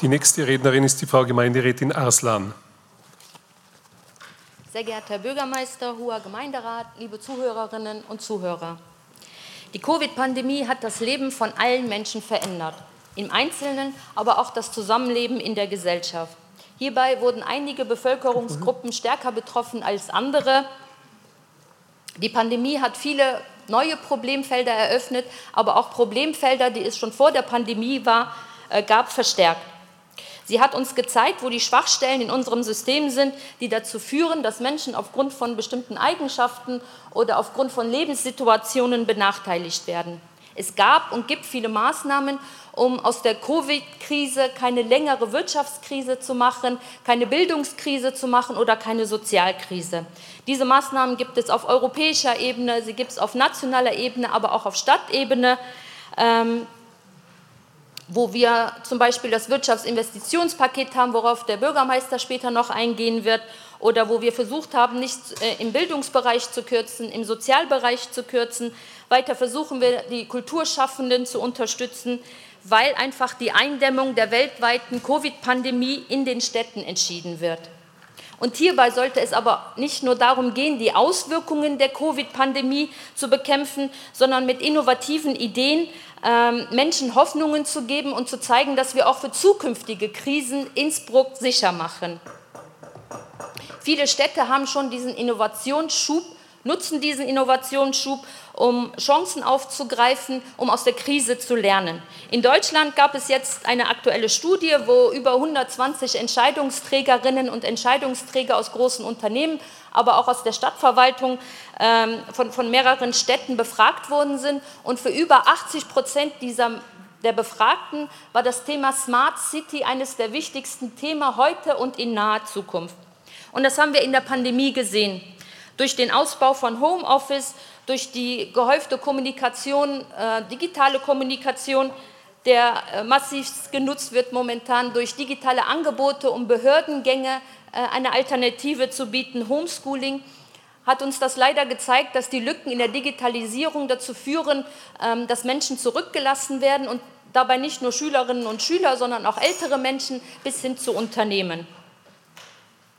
Die nächste Rednerin ist die Frau Gemeinderätin Arslan. Sehr geehrter Herr Bürgermeister, hoher Gemeinderat, liebe Zuhörerinnen und Zuhörer. Die Covid-Pandemie hat das Leben von allen Menschen verändert, im Einzelnen, aber auch das Zusammenleben in der Gesellschaft. Hierbei wurden einige Bevölkerungsgruppen stärker betroffen als andere. Die Pandemie hat viele neue Problemfelder eröffnet, aber auch Problemfelder, die es schon vor der Pandemie war, äh, gab, verstärkt. Sie hat uns gezeigt, wo die Schwachstellen in unserem System sind, die dazu führen, dass Menschen aufgrund von bestimmten Eigenschaften oder aufgrund von Lebenssituationen benachteiligt werden. Es gab und gibt viele Maßnahmen, um aus der Covid-Krise keine längere Wirtschaftskrise zu machen, keine Bildungskrise zu machen oder keine Sozialkrise. Diese Maßnahmen gibt es auf europäischer Ebene, sie gibt es auf nationaler Ebene, aber auch auf Stadtebene. Ähm, wo wir zum Beispiel das Wirtschaftsinvestitionspaket haben, worauf der Bürgermeister später noch eingehen wird, oder wo wir versucht haben, nicht äh, im Bildungsbereich zu kürzen, im Sozialbereich zu kürzen. Weiter versuchen wir, die Kulturschaffenden zu unterstützen weil einfach die Eindämmung der weltweiten Covid-Pandemie in den Städten entschieden wird. Und hierbei sollte es aber nicht nur darum gehen, die Auswirkungen der Covid-Pandemie zu bekämpfen, sondern mit innovativen Ideen ähm, Menschen Hoffnungen zu geben und zu zeigen, dass wir auch für zukünftige Krisen Innsbruck sicher machen. Viele Städte haben schon diesen Innovationsschub, nutzen diesen Innovationsschub um Chancen aufzugreifen, um aus der Krise zu lernen. In Deutschland gab es jetzt eine aktuelle Studie, wo über 120 Entscheidungsträgerinnen und Entscheidungsträger aus großen Unternehmen, aber auch aus der Stadtverwaltung ähm, von, von mehreren Städten befragt worden sind. Und für über 80 Prozent dieser der Befragten war das Thema Smart City eines der wichtigsten Themen heute und in naher Zukunft. Und das haben wir in der Pandemie gesehen. Durch den Ausbau von Homeoffice, durch die gehäufte Kommunikation, äh, digitale Kommunikation, der äh, massiv genutzt wird momentan durch digitale Angebote, um Behördengänge äh, eine Alternative zu bieten, Homeschooling, hat uns das leider gezeigt, dass die Lücken in der Digitalisierung dazu führen, ähm, dass Menschen zurückgelassen werden und dabei nicht nur Schülerinnen und Schüler, sondern auch ältere Menschen bis hin zu Unternehmen.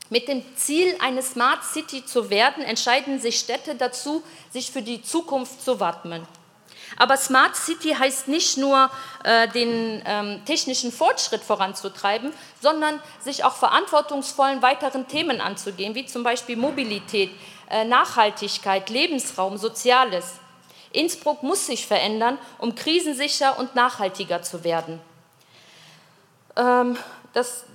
Mit dem Ziel, eine Smart City zu werden, entscheiden sich Städte dazu, sich für die Zukunft zu wappnen. Aber Smart City heißt nicht nur, äh, den ähm, technischen Fortschritt voranzutreiben, sondern sich auch verantwortungsvollen weiteren Themen anzugehen, wie zum Beispiel Mobilität, äh, Nachhaltigkeit, Lebensraum, Soziales. Innsbruck muss sich verändern, um krisensicher und nachhaltiger zu werden. Ähm, das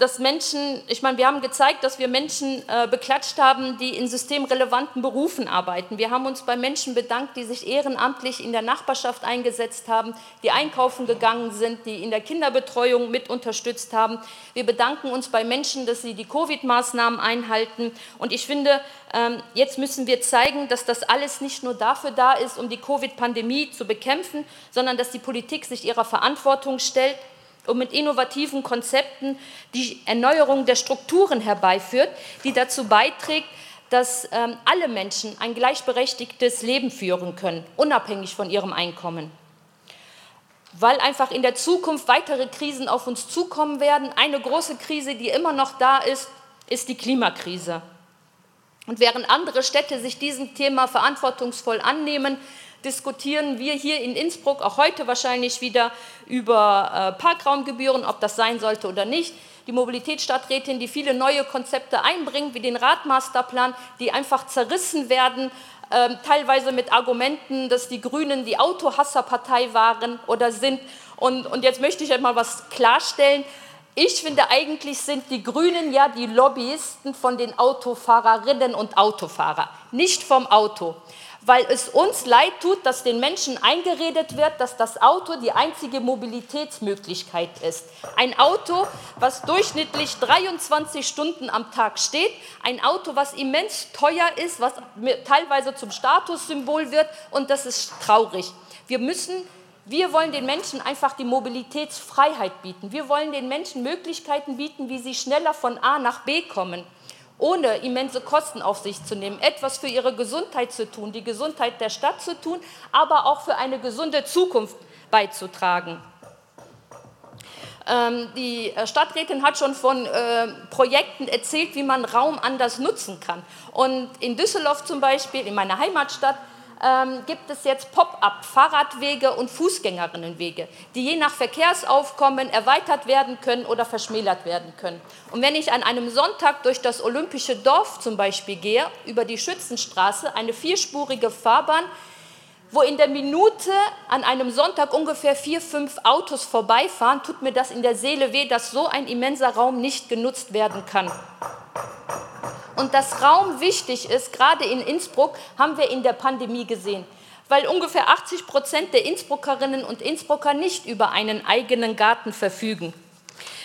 dass Menschen, ich meine, wir haben gezeigt, dass wir Menschen äh, beklatscht haben, die in systemrelevanten Berufen arbeiten. Wir haben uns bei Menschen bedankt, die sich ehrenamtlich in der Nachbarschaft eingesetzt haben, die einkaufen gegangen sind, die in der Kinderbetreuung mit unterstützt haben. Wir bedanken uns bei Menschen, dass sie die Covid-Maßnahmen einhalten. Und ich finde, ähm, jetzt müssen wir zeigen, dass das alles nicht nur dafür da ist, um die Covid-Pandemie zu bekämpfen, sondern dass die Politik sich ihrer Verantwortung stellt und mit innovativen Konzepten die Erneuerung der Strukturen herbeiführt, die dazu beiträgt, dass ähm, alle Menschen ein gleichberechtigtes Leben führen können, unabhängig von ihrem Einkommen. Weil einfach in der Zukunft weitere Krisen auf uns zukommen werden. Eine große Krise, die immer noch da ist, ist die Klimakrise. Und während andere Städte sich diesem Thema verantwortungsvoll annehmen, diskutieren wir hier in Innsbruck auch heute wahrscheinlich wieder über äh, Parkraumgebühren, ob das sein sollte oder nicht. Die Mobilitätsstadträtin, die viele neue Konzepte einbringt, wie den Radmasterplan, die einfach zerrissen werden, äh, teilweise mit Argumenten, dass die Grünen die Autohasserpartei waren oder sind. Und, und jetzt möchte ich einmal was klarstellen. Ich finde, eigentlich sind die Grünen ja die Lobbyisten von den Autofahrerinnen und Autofahrern, nicht vom Auto weil es uns leid tut, dass den Menschen eingeredet wird, dass das Auto die einzige Mobilitätsmöglichkeit ist. Ein Auto, was durchschnittlich 23 Stunden am Tag steht, ein Auto, was immens teuer ist, was teilweise zum Statussymbol wird und das ist traurig. Wir müssen wir wollen den Menschen einfach die Mobilitätsfreiheit bieten. Wir wollen den Menschen Möglichkeiten bieten, wie sie schneller von A nach B kommen ohne immense Kosten auf sich zu nehmen, etwas für ihre Gesundheit zu tun, die Gesundheit der Stadt zu tun, aber auch für eine gesunde Zukunft beizutragen. Ähm, die äh, Stadträtin hat schon von äh, Projekten erzählt, wie man Raum anders nutzen kann. Und in Düsseldorf zum Beispiel, in meiner Heimatstadt, ähm, gibt es jetzt Pop-up-Fahrradwege und Fußgängerinnenwege, die je nach Verkehrsaufkommen erweitert werden können oder verschmälert werden können. Und wenn ich an einem Sonntag durch das Olympische Dorf zum Beispiel gehe, über die Schützenstraße, eine vierspurige Fahrbahn, wo in der Minute an einem Sonntag ungefähr vier, fünf Autos vorbeifahren, tut mir das in der Seele weh, dass so ein immenser Raum nicht genutzt werden kann. Und dass Raum wichtig ist, gerade in Innsbruck, haben wir in der Pandemie gesehen, weil ungefähr 80 Prozent der Innsbruckerinnen und Innsbrucker nicht über einen eigenen Garten verfügen.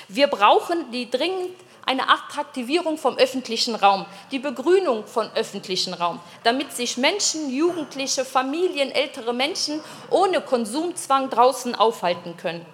Wir brauchen die dringend eine Attraktivierung vom öffentlichen Raum, die Begrünung von öffentlichen Raum, damit sich Menschen, Jugendliche, Familien, ältere Menschen ohne Konsumzwang draußen aufhalten können.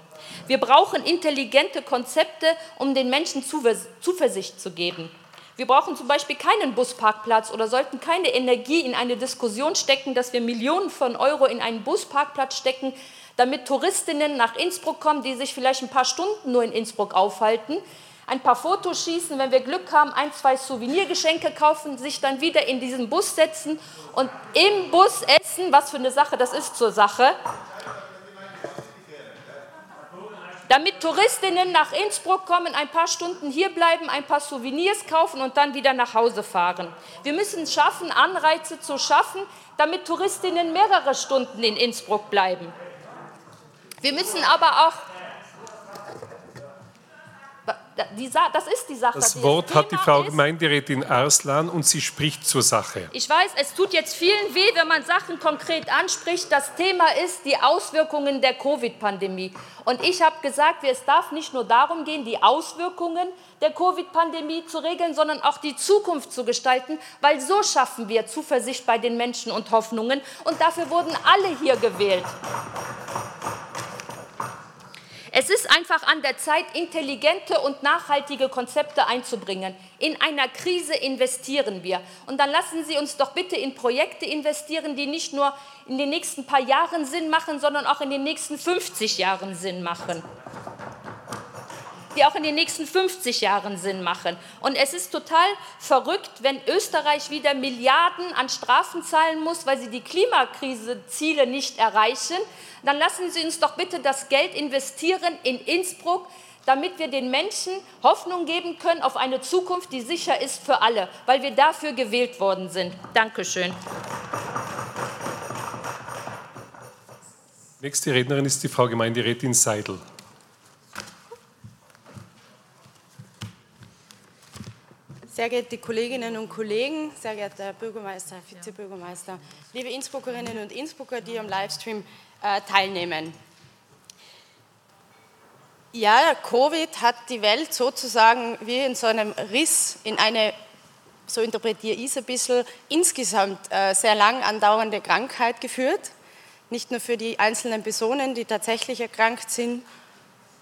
Wir brauchen intelligente Konzepte, um den Menschen Zuversicht zu geben. Wir brauchen zum Beispiel keinen Busparkplatz oder sollten keine Energie in eine Diskussion stecken, dass wir Millionen von Euro in einen Busparkplatz stecken, damit Touristinnen nach Innsbruck kommen, die sich vielleicht ein paar Stunden nur in Innsbruck aufhalten, ein paar Fotos schießen, wenn wir Glück haben, ein, zwei Souvenirgeschenke kaufen, sich dann wieder in diesen Bus setzen und im Bus essen, was für eine Sache das ist zur Sache, damit Touristinnen nach Innsbruck kommen, ein paar Stunden hier bleiben, ein paar Souvenirs kaufen und dann wieder nach Hause fahren. Wir müssen schaffen, Anreize zu schaffen, damit Touristinnen mehrere Stunden in Innsbruck bleiben. Wir müssen aber auch das ist die Sache. Das Wort das hat die Frau Gemeinderätin Arslan und sie spricht zur Sache. Ich weiß, es tut jetzt vielen weh, wenn man Sachen konkret anspricht. Das Thema ist die Auswirkungen der Covid-Pandemie. Und ich habe gesagt, es darf nicht nur darum gehen, die Auswirkungen der Covid-Pandemie zu regeln, sondern auch die Zukunft zu gestalten, weil so schaffen wir Zuversicht bei den Menschen und Hoffnungen. Und dafür wurden alle hier gewählt. Es ist einfach an der Zeit, intelligente und nachhaltige Konzepte einzubringen. In einer Krise investieren wir. Und dann lassen Sie uns doch bitte in Projekte investieren, die nicht nur in den nächsten paar Jahren Sinn machen, sondern auch in den nächsten 50 Jahren Sinn machen. Die auch in den nächsten 50 Jahren Sinn machen. Und es ist total verrückt, wenn Österreich wieder Milliarden an Strafen zahlen muss, weil sie die Klimakrise-Ziele nicht erreichen. Dann lassen Sie uns doch bitte das Geld investieren in Innsbruck, damit wir den Menschen Hoffnung geben können auf eine Zukunft, die sicher ist für alle, weil wir dafür gewählt worden sind. Dankeschön. Nächste Rednerin ist die Frau Gemeinderätin Seidel. Sehr geehrte Kolleginnen und Kollegen, sehr geehrter Herr Bürgermeister, Herr Vizebürgermeister, liebe Innsbruckerinnen und Innsbrucker, die am Livestream äh, teilnehmen. Ja, Covid hat die Welt sozusagen wie in so einem Riss in eine, so interpretiere ich es ein bisschen, insgesamt äh, sehr lang andauernde Krankheit geführt. Nicht nur für die einzelnen Personen, die tatsächlich erkrankt sind,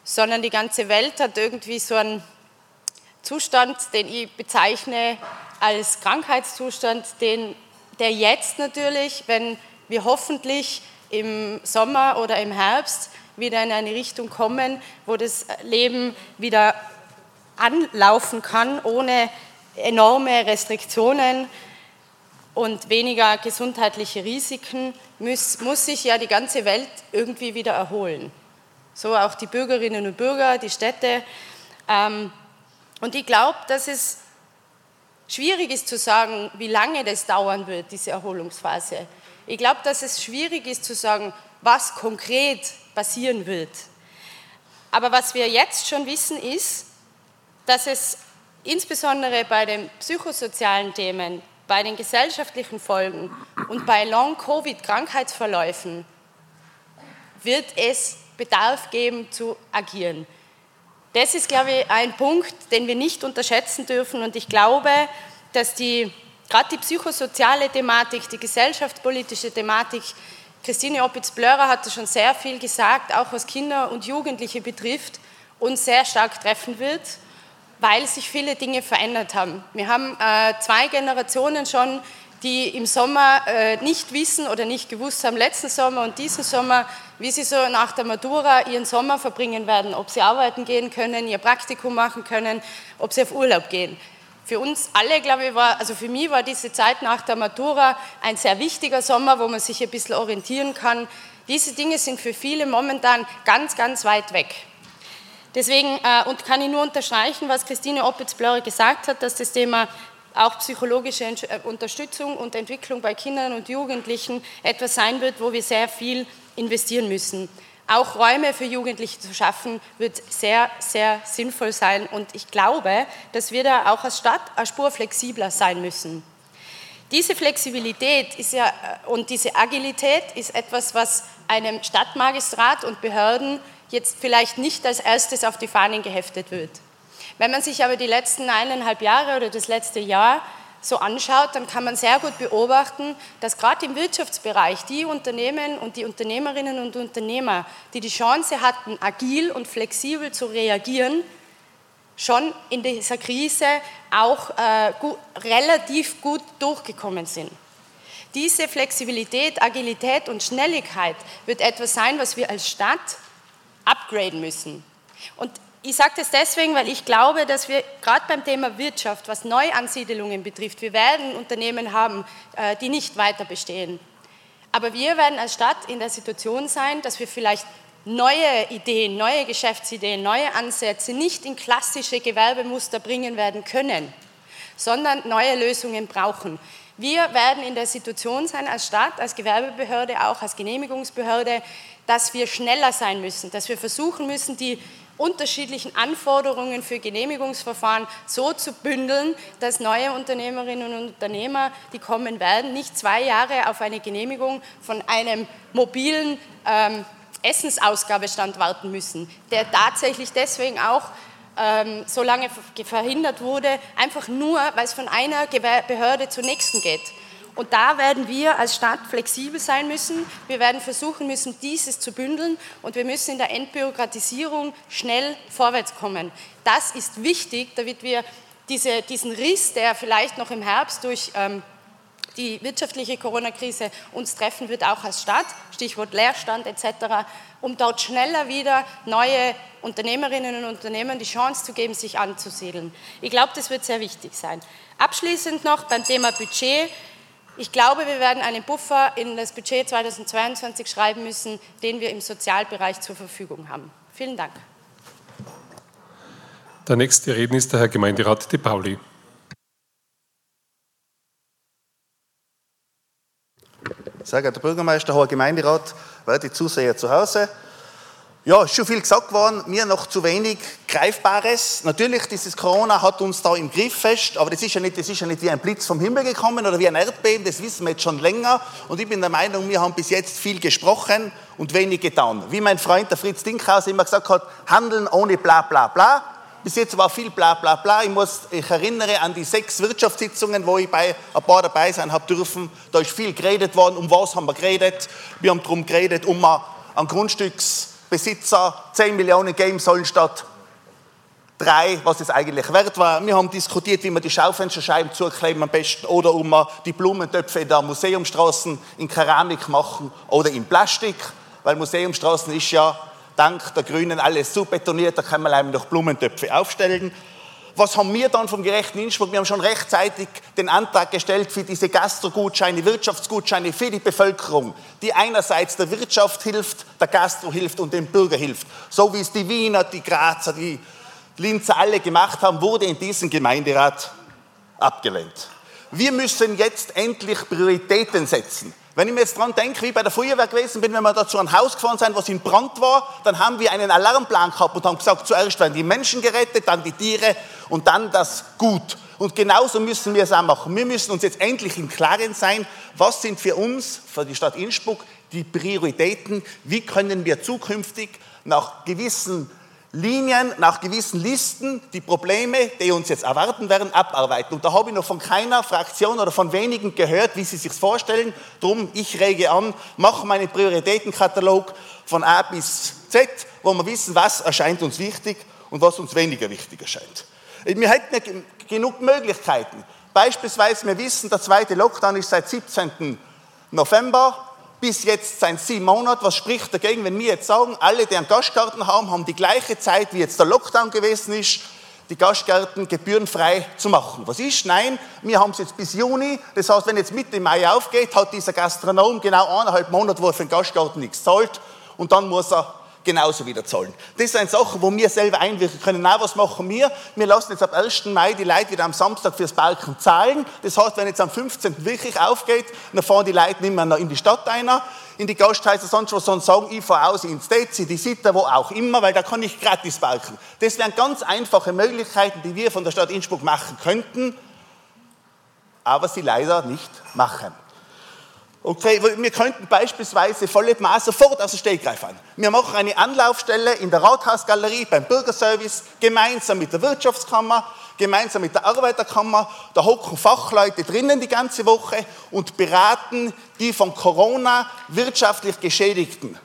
sondern die ganze Welt hat irgendwie so einen Zustand, den ich bezeichne als Krankheitszustand, den, der jetzt natürlich, wenn wir hoffentlich im Sommer oder im Herbst wieder in eine Richtung kommen, wo das Leben wieder anlaufen kann, ohne enorme Restriktionen und weniger gesundheitliche Risiken, muss, muss sich ja die ganze Welt irgendwie wieder erholen. So auch die Bürgerinnen und Bürger, die Städte. Ähm, und ich glaube, dass es schwierig ist zu sagen, wie lange das dauern wird, diese Erholungsphase. Ich glaube, dass es schwierig ist zu sagen, was konkret passieren wird. Aber was wir jetzt schon wissen, ist, dass es insbesondere bei den psychosozialen Themen, bei den gesellschaftlichen Folgen und bei Long-Covid-Krankheitsverläufen wird es Bedarf geben zu agieren. Das ist, glaube ich, ein Punkt, den wir nicht unterschätzen dürfen. Und ich glaube, dass die, gerade die psychosoziale Thematik, die gesellschaftspolitische Thematik Christine Opitz-Blörer hatte schon sehr viel gesagt, auch was Kinder und Jugendliche betrifft, uns sehr stark treffen wird, weil sich viele Dinge verändert haben. Wir haben äh, zwei Generationen schon, die im Sommer äh, nicht wissen oder nicht gewusst haben, letzten Sommer und diesen Sommer, wie sie so nach der Matura ihren Sommer verbringen werden, ob sie arbeiten gehen können, ihr Praktikum machen können, ob sie auf Urlaub gehen für uns alle, glaube ich, war, also für mich war diese Zeit nach der Matura ein sehr wichtiger Sommer, wo man sich ein bisschen orientieren kann. Diese Dinge sind für viele momentan ganz, ganz weit weg. Deswegen äh, und kann ich nur unterstreichen, was Christine Opitz-Blöre gesagt hat, dass das Thema auch psychologische äh, Unterstützung und Entwicklung bei Kindern und Jugendlichen etwas sein wird, wo wir sehr viel investieren müssen. Auch Räume für Jugendliche zu schaffen, wird sehr, sehr sinnvoll sein. Und ich glaube, dass wir da auch als Stadt eine Spur flexibler sein müssen. Diese Flexibilität ist ja, äh, und diese Agilität ist etwas, was einem Stadtmagistrat und Behörden jetzt vielleicht nicht als erstes auf die Fahnen geheftet wird. Wenn man sich aber die letzten eineinhalb Jahre oder das letzte Jahr so anschaut, dann kann man sehr gut beobachten, dass gerade im Wirtschaftsbereich die Unternehmen und die Unternehmerinnen und Unternehmer, die die Chance hatten, agil und flexibel zu reagieren, schon in dieser Krise auch äh, gut, relativ gut durchgekommen sind. Diese Flexibilität, Agilität und Schnelligkeit wird etwas sein, was wir als Stadt upgraden müssen. Und ich sage das deswegen, weil ich glaube, dass wir gerade beim Thema Wirtschaft, was Neuansiedelungen betrifft, wir werden Unternehmen haben, äh, die nicht weiter bestehen. Aber wir werden als Stadt in der Situation sein, dass wir vielleicht neue Ideen, neue Geschäftsideen, neue Ansätze nicht in klassische Gewerbemuster bringen werden können, sondern neue Lösungen brauchen. Wir werden in der Situation sein als Stadt, als Gewerbebehörde, auch als Genehmigungsbehörde, dass wir schneller sein müssen, dass wir versuchen müssen, die unterschiedlichen Anforderungen für Genehmigungsverfahren so zu bündeln, dass neue Unternehmerinnen und Unternehmer, die kommen werden, nicht zwei Jahre auf eine Genehmigung von einem mobilen ähm, Essensausgabestand warten müssen, der tatsächlich deswegen auch ähm, so lange verhindert wurde, einfach nur, weil es von einer Behörde zur nächsten geht. Und da werden wir als Stadt flexibel sein müssen. Wir werden versuchen müssen, dieses zu bündeln und wir müssen in der Entbürokratisierung schnell vorwärts kommen. Das ist wichtig, damit wir diese, diesen Riss, der vielleicht noch im Herbst durch ähm, die wirtschaftliche Corona-Krise uns treffen wird, auch als Stadt, Stichwort Leerstand etc., um dort schneller wieder neue Unternehmerinnen und Unternehmern die Chance zu geben, sich anzusiedeln. Ich glaube, das wird sehr wichtig sein. Abschließend noch beim Thema Budget. Ich glaube, wir werden einen Buffer in das Budget 2022 schreiben müssen, den wir im Sozialbereich zur Verfügung haben. Vielen Dank. Der nächste Redner ist der Herr Gemeinderat De Pauli. Sehr geehrter Bürgermeister, hoher Gemeinderat, werte Zuseher zu Hause. Ja, ist schon viel gesagt worden, mir noch zu wenig Greifbares. Natürlich, dieses Corona hat uns da im Griff fest, aber das ist, ja nicht, das ist ja nicht wie ein Blitz vom Himmel gekommen oder wie ein Erdbeben, das wissen wir jetzt schon länger. Und ich bin der Meinung, wir haben bis jetzt viel gesprochen und wenig getan. Wie mein Freund, der Fritz Dinkhaus, immer gesagt hat, handeln ohne bla bla bla. Bis jetzt war viel bla bla bla. Ich, muss, ich erinnere an die sechs Wirtschaftssitzungen, wo ich bei ein paar dabei sein habe dürfen. Da ist viel geredet worden. Um was haben wir geredet? Wir haben darum geredet, um einen Grundstücksbesitzer 10 Millionen geben sollen statt drei, was es eigentlich wert war. Wir haben diskutiert, wie man die Schaufensterscheiben zukleben am besten oder um wir die Blumentöpfe in der Museumstraßen in Keramik machen oder in Plastik, weil Museumstraßen ist ja dank der Grünen alles so betoniert, da kann man einem noch Blumentöpfe aufstellen. Was haben wir dann vom gerechten Innsbruck? Wir haben schon rechtzeitig den Antrag gestellt für diese Gastrogutscheine, Wirtschaftsgutscheine für die Bevölkerung, die einerseits der Wirtschaft hilft, der Gastro hilft und dem Bürger hilft. So wie es die Wiener, die Grazer, die Linzer alle gemacht haben, wurde in diesem Gemeinderat abgelehnt. Wir müssen jetzt endlich Prioritäten setzen. Wenn ich mir jetzt dran denke, wie bei der Feuerwehr gewesen bin, wenn wir da zu einem Haus gefahren sind, was in Brand war, dann haben wir einen Alarmplan gehabt und haben gesagt, zuerst werden die Menschen gerettet, dann die Tiere und dann das Gut. Und genauso müssen wir es auch machen. Wir müssen uns jetzt endlich im Klaren sein, was sind für uns, für die Stadt Innsbruck, die Prioritäten, wie können wir zukünftig nach gewissen Linien, nach gewissen Listen die Probleme, die uns jetzt erwarten werden, abarbeiten. Und da habe ich noch von keiner Fraktion oder von wenigen gehört, wie sie sich vorstellen. Drum, ich rege an, mache meinen Prioritätenkatalog von A bis Z, wo wir wissen, was erscheint uns wichtig und was uns weniger wichtig erscheint. Wir hätten ja genug Möglichkeiten. Beispielsweise, wir wissen, der zweite Lockdown ist seit 17. November bis jetzt sind sieben Monate. Was spricht dagegen, wenn wir jetzt sagen, alle, die einen Gastgarten haben, haben die gleiche Zeit, wie jetzt der Lockdown gewesen ist, die Gastgärten gebührenfrei zu machen. Was ist? Nein, wir haben es jetzt bis Juni. Das heißt, wenn jetzt Mitte Mai aufgeht, hat dieser Gastronom genau eineinhalb Monate, wo er für den Gastgarten nichts zahlt. Und dann muss er genauso wieder zahlen. Das sind Sachen, wo wir selber einwirken können. Na, was machen wir? Wir lassen jetzt ab 1. Mai die Leute wieder am Samstag fürs Balken zahlen. Das heißt, wenn jetzt am 15. wirklich aufgeht, dann fahren die Leute nicht mehr in die Stadt ein, in die Gasthäuser, sonst was, sondern sagen, ich fahre aus ins Dezi, die Sitter, wo auch immer, weil da kann ich gratis balken. Das wären ganz einfache Möglichkeiten, die wir von der Stadt Innsbruck machen könnten, aber sie leider nicht machen. Okay, wir könnten beispielsweise Volletmar sofort aus dem Stegreif an. Wir machen eine Anlaufstelle in der Rathausgalerie beim Bürgerservice gemeinsam mit der Wirtschaftskammer, gemeinsam mit der Arbeiterkammer. Da hocken Fachleute drinnen die ganze Woche und beraten die von Corona wirtschaftlich Geschädigten,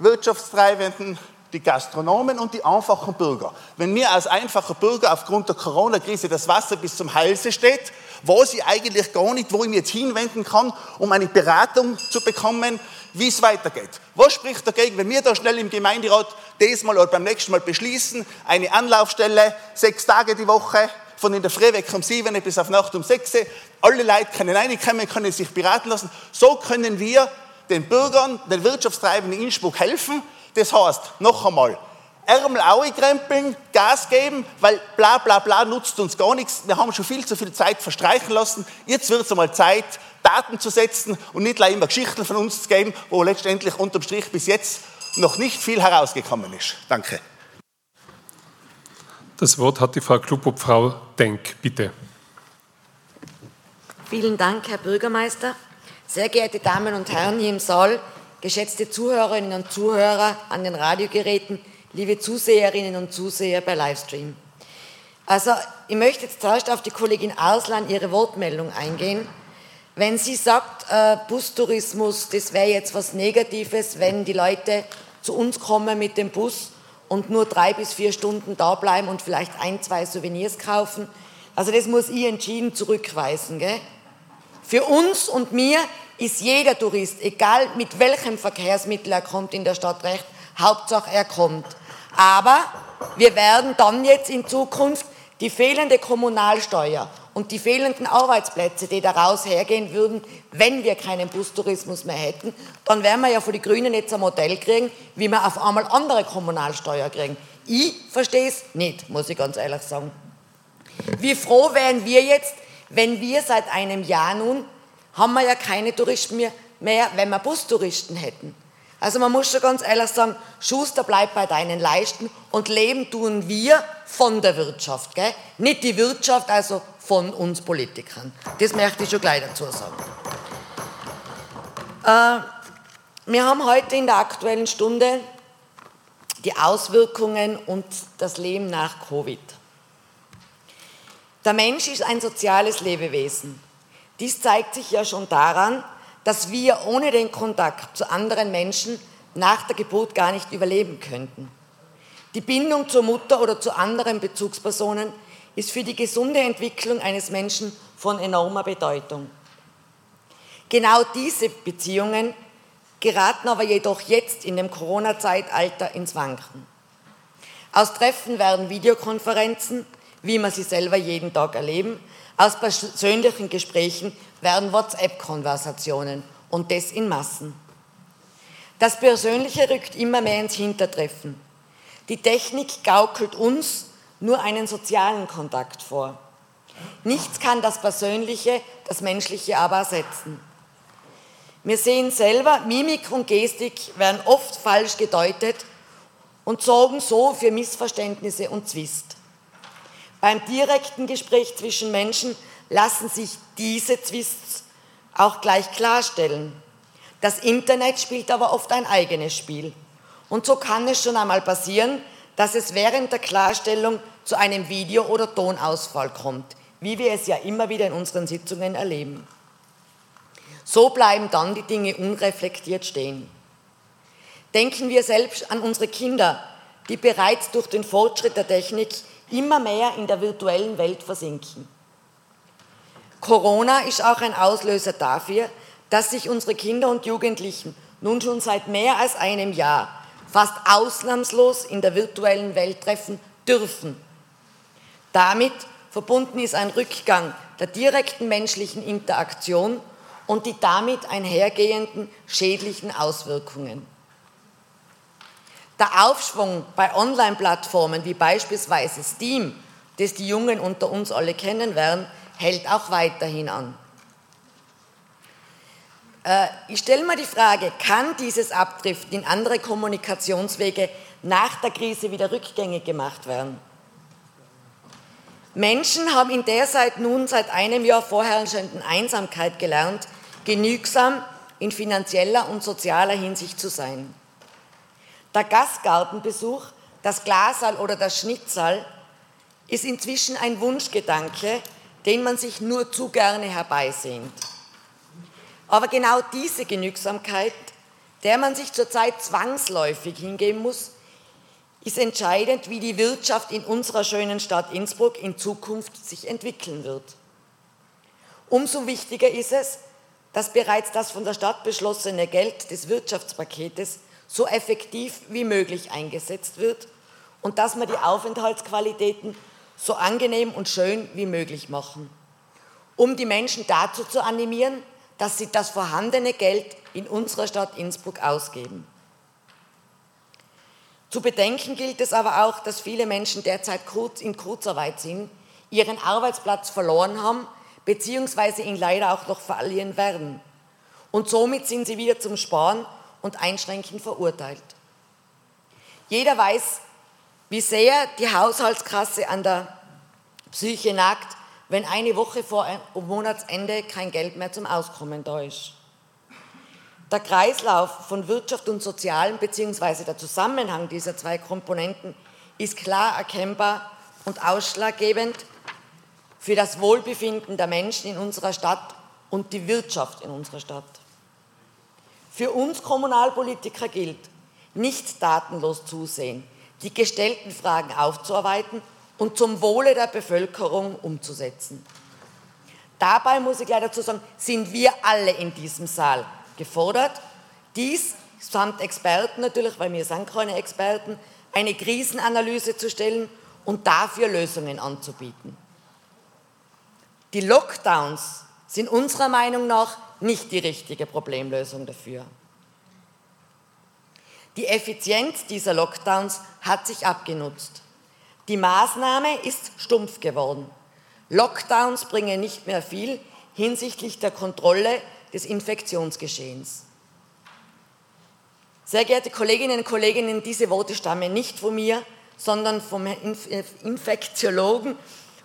Wirtschaftstreibenden, die Gastronomen und die einfachen Bürger. Wenn mir als einfacher Bürger aufgrund der Corona-Krise das Wasser bis zum Halse steht, weiß ich eigentlich gar nicht, wo ich mich jetzt hinwenden kann, um eine Beratung zu bekommen, wie es weitergeht. Was spricht dagegen, wenn wir da schnell im Gemeinderat diesmal oder beim nächsten Mal beschließen, eine Anlaufstelle, sechs Tage die Woche, von in der Früh weg um sieben bis auf Nacht um sechs, alle Leute können reinkommen, können sich beraten lassen. So können wir den Bürgern, den Wirtschaftstreibenden in Innsbruck helfen. Das heißt, noch einmal, Ärmel krempeln, Gas geben, weil bla bla bla nutzt uns gar nichts. Wir haben schon viel zu viel Zeit verstreichen lassen. Jetzt wird es einmal Zeit, Daten zu setzen und nicht immer Geschichten von uns zu geben, wo letztendlich unterm Strich bis jetzt noch nicht viel herausgekommen ist. Danke. Das Wort hat die Frau Klubobfrau Denk, bitte. Vielen Dank, Herr Bürgermeister. Sehr geehrte Damen und Herren hier im Saal, geschätzte Zuhörerinnen und Zuhörer an den Radiogeräten, liebe Zuseherinnen und Zuseher bei Livestream. Also ich möchte jetzt zuerst auf die Kollegin Arslan ihre Wortmeldung eingehen. Wenn sie sagt, äh, Bustourismus, das wäre jetzt was Negatives, wenn die Leute zu uns kommen mit dem Bus und nur drei bis vier Stunden da bleiben und vielleicht ein, zwei Souvenirs kaufen. Also das muss ich entschieden zurückweisen. Gell? Für uns und mir ist jeder Tourist, egal mit welchem Verkehrsmittel er kommt in der Stadt recht, Hauptsache er kommt. Aber wir werden dann jetzt in Zukunft die fehlende Kommunalsteuer und die fehlenden Arbeitsplätze, die daraus hergehen würden, wenn wir keinen Bustourismus mehr hätten, dann werden wir ja für die Grünen jetzt ein Modell kriegen, wie wir auf einmal andere Kommunalsteuer kriegen. Ich verstehe es nicht, muss ich ganz ehrlich sagen. Wie froh wären wir jetzt, wenn wir seit einem Jahr nun, haben wir ja keine Touristen mehr, mehr wenn wir Bustouristen hätten. Also man muss schon ganz ehrlich sagen, Schuster bleibt bei deinen Leisten und leben tun wir von der Wirtschaft, gell? nicht die Wirtschaft, also von uns Politikern. Das möchte ich schon gleich dazu sagen. Äh, wir haben heute in der Aktuellen Stunde die Auswirkungen und das Leben nach Covid. Der Mensch ist ein soziales Lebewesen. Dies zeigt sich ja schon daran, dass wir ohne den Kontakt zu anderen Menschen nach der Geburt gar nicht überleben könnten. Die Bindung zur Mutter oder zu anderen Bezugspersonen ist für die gesunde Entwicklung eines Menschen von enormer Bedeutung. Genau diese Beziehungen geraten aber jedoch jetzt in dem Corona-Zeitalter ins Wanken. Aus Treffen werden Videokonferenzen, wie wir sie selber jeden Tag erleben, aus persönlichen Gesprächen werden WhatsApp-Konversationen und das in Massen. Das Persönliche rückt immer mehr ins Hintertreffen. Die Technik gaukelt uns nur einen sozialen Kontakt vor. Nichts kann das Persönliche, das Menschliche aber ersetzen. Wir sehen selber, Mimik und Gestik werden oft falsch gedeutet und sorgen so für Missverständnisse und Zwist. Beim direkten Gespräch zwischen Menschen lassen sich diese Twists auch gleich klarstellen. Das Internet spielt aber oft ein eigenes Spiel. Und so kann es schon einmal passieren, dass es während der Klarstellung zu einem Video- oder Tonausfall kommt, wie wir es ja immer wieder in unseren Sitzungen erleben. So bleiben dann die Dinge unreflektiert stehen. Denken wir selbst an unsere Kinder, die bereits durch den Fortschritt der Technik immer mehr in der virtuellen Welt versinken. Corona ist auch ein Auslöser dafür, dass sich unsere Kinder und Jugendlichen nun schon seit mehr als einem Jahr fast ausnahmslos in der virtuellen Welt treffen dürfen. Damit verbunden ist ein Rückgang der direkten menschlichen Interaktion und die damit einhergehenden schädlichen Auswirkungen. Der Aufschwung bei Online-Plattformen wie beispielsweise Steam, das die Jungen unter uns alle kennen werden, hält auch weiterhin an. Äh, ich stelle mir die Frage, kann dieses Abdriften in andere Kommunikationswege nach der Krise wieder rückgängig gemacht werden? Menschen haben in der seit nun seit einem Jahr vorherrschenden Einsamkeit gelernt, genügsam in finanzieller und sozialer Hinsicht zu sein. Der Gastgartenbesuch, das Glasal oder das Schnitzal ist inzwischen ein Wunschgedanke, den man sich nur zu gerne herbeisehnt. Aber genau diese Genügsamkeit, der man sich zurzeit zwangsläufig hingeben muss, ist entscheidend, wie die Wirtschaft in unserer schönen Stadt Innsbruck in Zukunft sich entwickeln wird. Umso wichtiger ist es, dass bereits das von der Stadt beschlossene Geld des Wirtschaftspaketes so effektiv wie möglich eingesetzt wird und dass wir die Aufenthaltsqualitäten so angenehm und schön wie möglich machen, um die Menschen dazu zu animieren, dass sie das vorhandene Geld in unserer Stadt Innsbruck ausgeben. Zu bedenken gilt es aber auch, dass viele Menschen derzeit in Kurzarbeit sind, ihren Arbeitsplatz verloren haben, beziehungsweise ihn leider auch noch verlieren werden. Und somit sind sie wieder zum Sparen und Einschränken verurteilt. Jeder weiß, wie sehr die Haushaltskasse an der Psyche nagt, wenn eine Woche vor Monatsende kein Geld mehr zum Auskommen da ist. Der Kreislauf von Wirtschaft und Sozialen bzw. der Zusammenhang dieser zwei Komponenten ist klar erkennbar und ausschlaggebend für das Wohlbefinden der Menschen in unserer Stadt und die Wirtschaft in unserer Stadt. Für uns Kommunalpolitiker gilt, nicht datenlos zusehen, die gestellten Fragen aufzuarbeiten und zum Wohle der Bevölkerung umzusetzen. Dabei muss ich leider dazu sagen, sind wir alle in diesem Saal gefordert, dies samt Experten natürlich, weil wir sind keine Experten, eine Krisenanalyse zu stellen und dafür Lösungen anzubieten. Die Lockdowns sind unserer Meinung nach nicht die richtige Problemlösung dafür. Die Effizienz dieser Lockdowns hat sich abgenutzt. Die Maßnahme ist stumpf geworden. Lockdowns bringen nicht mehr viel hinsichtlich der Kontrolle des Infektionsgeschehens. Sehr geehrte Kolleginnen und Kollegen, diese Worte stammen nicht von mir, sondern vom Infektiologen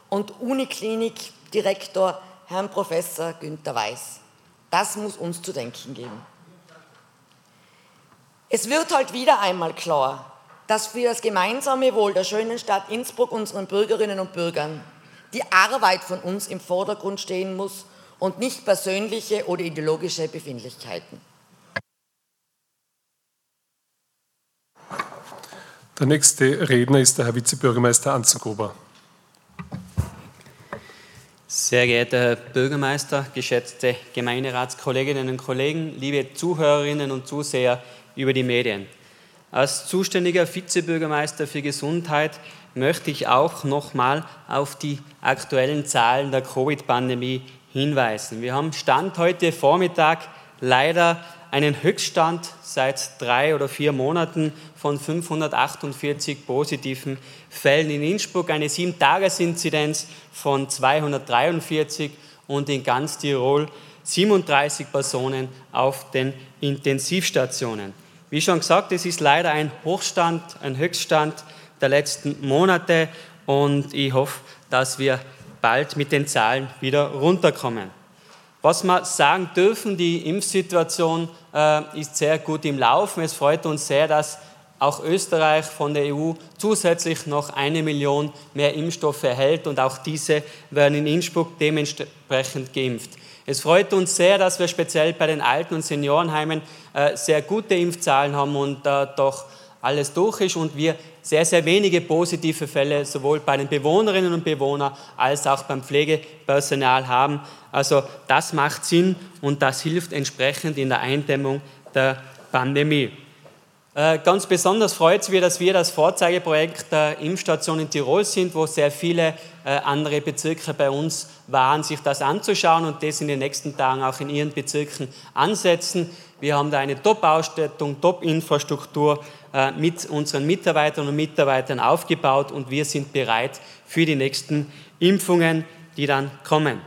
und Uniklinikdirektor Herrn Professor Günter Weiß. Das muss uns zu denken geben. Es wird halt wieder einmal klar, dass für das gemeinsame Wohl der schönen Stadt Innsbruck unseren Bürgerinnen und Bürgern die Arbeit von uns im Vordergrund stehen muss und nicht persönliche oder ideologische Befindlichkeiten. Der nächste Redner ist der Herr Vizebürgermeister Anzengruber. Sehr geehrter Herr Bürgermeister, geschätzte Gemeinderatskolleginnen und Kollegen, liebe Zuhörerinnen und Zuseher über die Medien. Als zuständiger Vizebürgermeister für Gesundheit möchte ich auch nochmal auf die aktuellen Zahlen der Covid-Pandemie hinweisen. Wir haben Stand heute Vormittag leider einen Höchststand seit drei oder vier Monaten von 548 positiven Fällen in Innsbruck, eine Sieben-Tages-Inzidenz von 243 und in ganz Tirol 37 Personen auf den Intensivstationen. Wie schon gesagt, es ist leider ein Hochstand, ein Höchststand der letzten Monate und ich hoffe, dass wir bald mit den Zahlen wieder runterkommen. Was wir sagen dürfen, die Impfsituation äh, ist sehr gut im Laufen. Es freut uns sehr, dass auch Österreich von der EU zusätzlich noch eine Million mehr Impfstoffe erhält und auch diese werden in Innsbruck dementsprechend geimpft. Es freut uns sehr, dass wir speziell bei den Alten- und Seniorenheimen äh, sehr gute Impfzahlen haben und äh, doch alles durch ist und wir sehr, sehr wenige positive Fälle sowohl bei den Bewohnerinnen und Bewohnern als auch beim Pflegepersonal haben. Also das macht Sinn und das hilft entsprechend in der Eindämmung der Pandemie. Äh, ganz besonders freut es mich, dass wir das Vorzeigeprojekt der Impfstation in Tirol sind, wo sehr viele äh, andere Bezirke bei uns waren, sich das anzuschauen und das in den nächsten Tagen auch in ihren Bezirken ansetzen. Wir haben da eine Top-Ausstattung, Top-Infrastruktur äh, mit unseren Mitarbeitern und Mitarbeitern aufgebaut und wir sind bereit für die nächsten Impfungen, die dann kommen.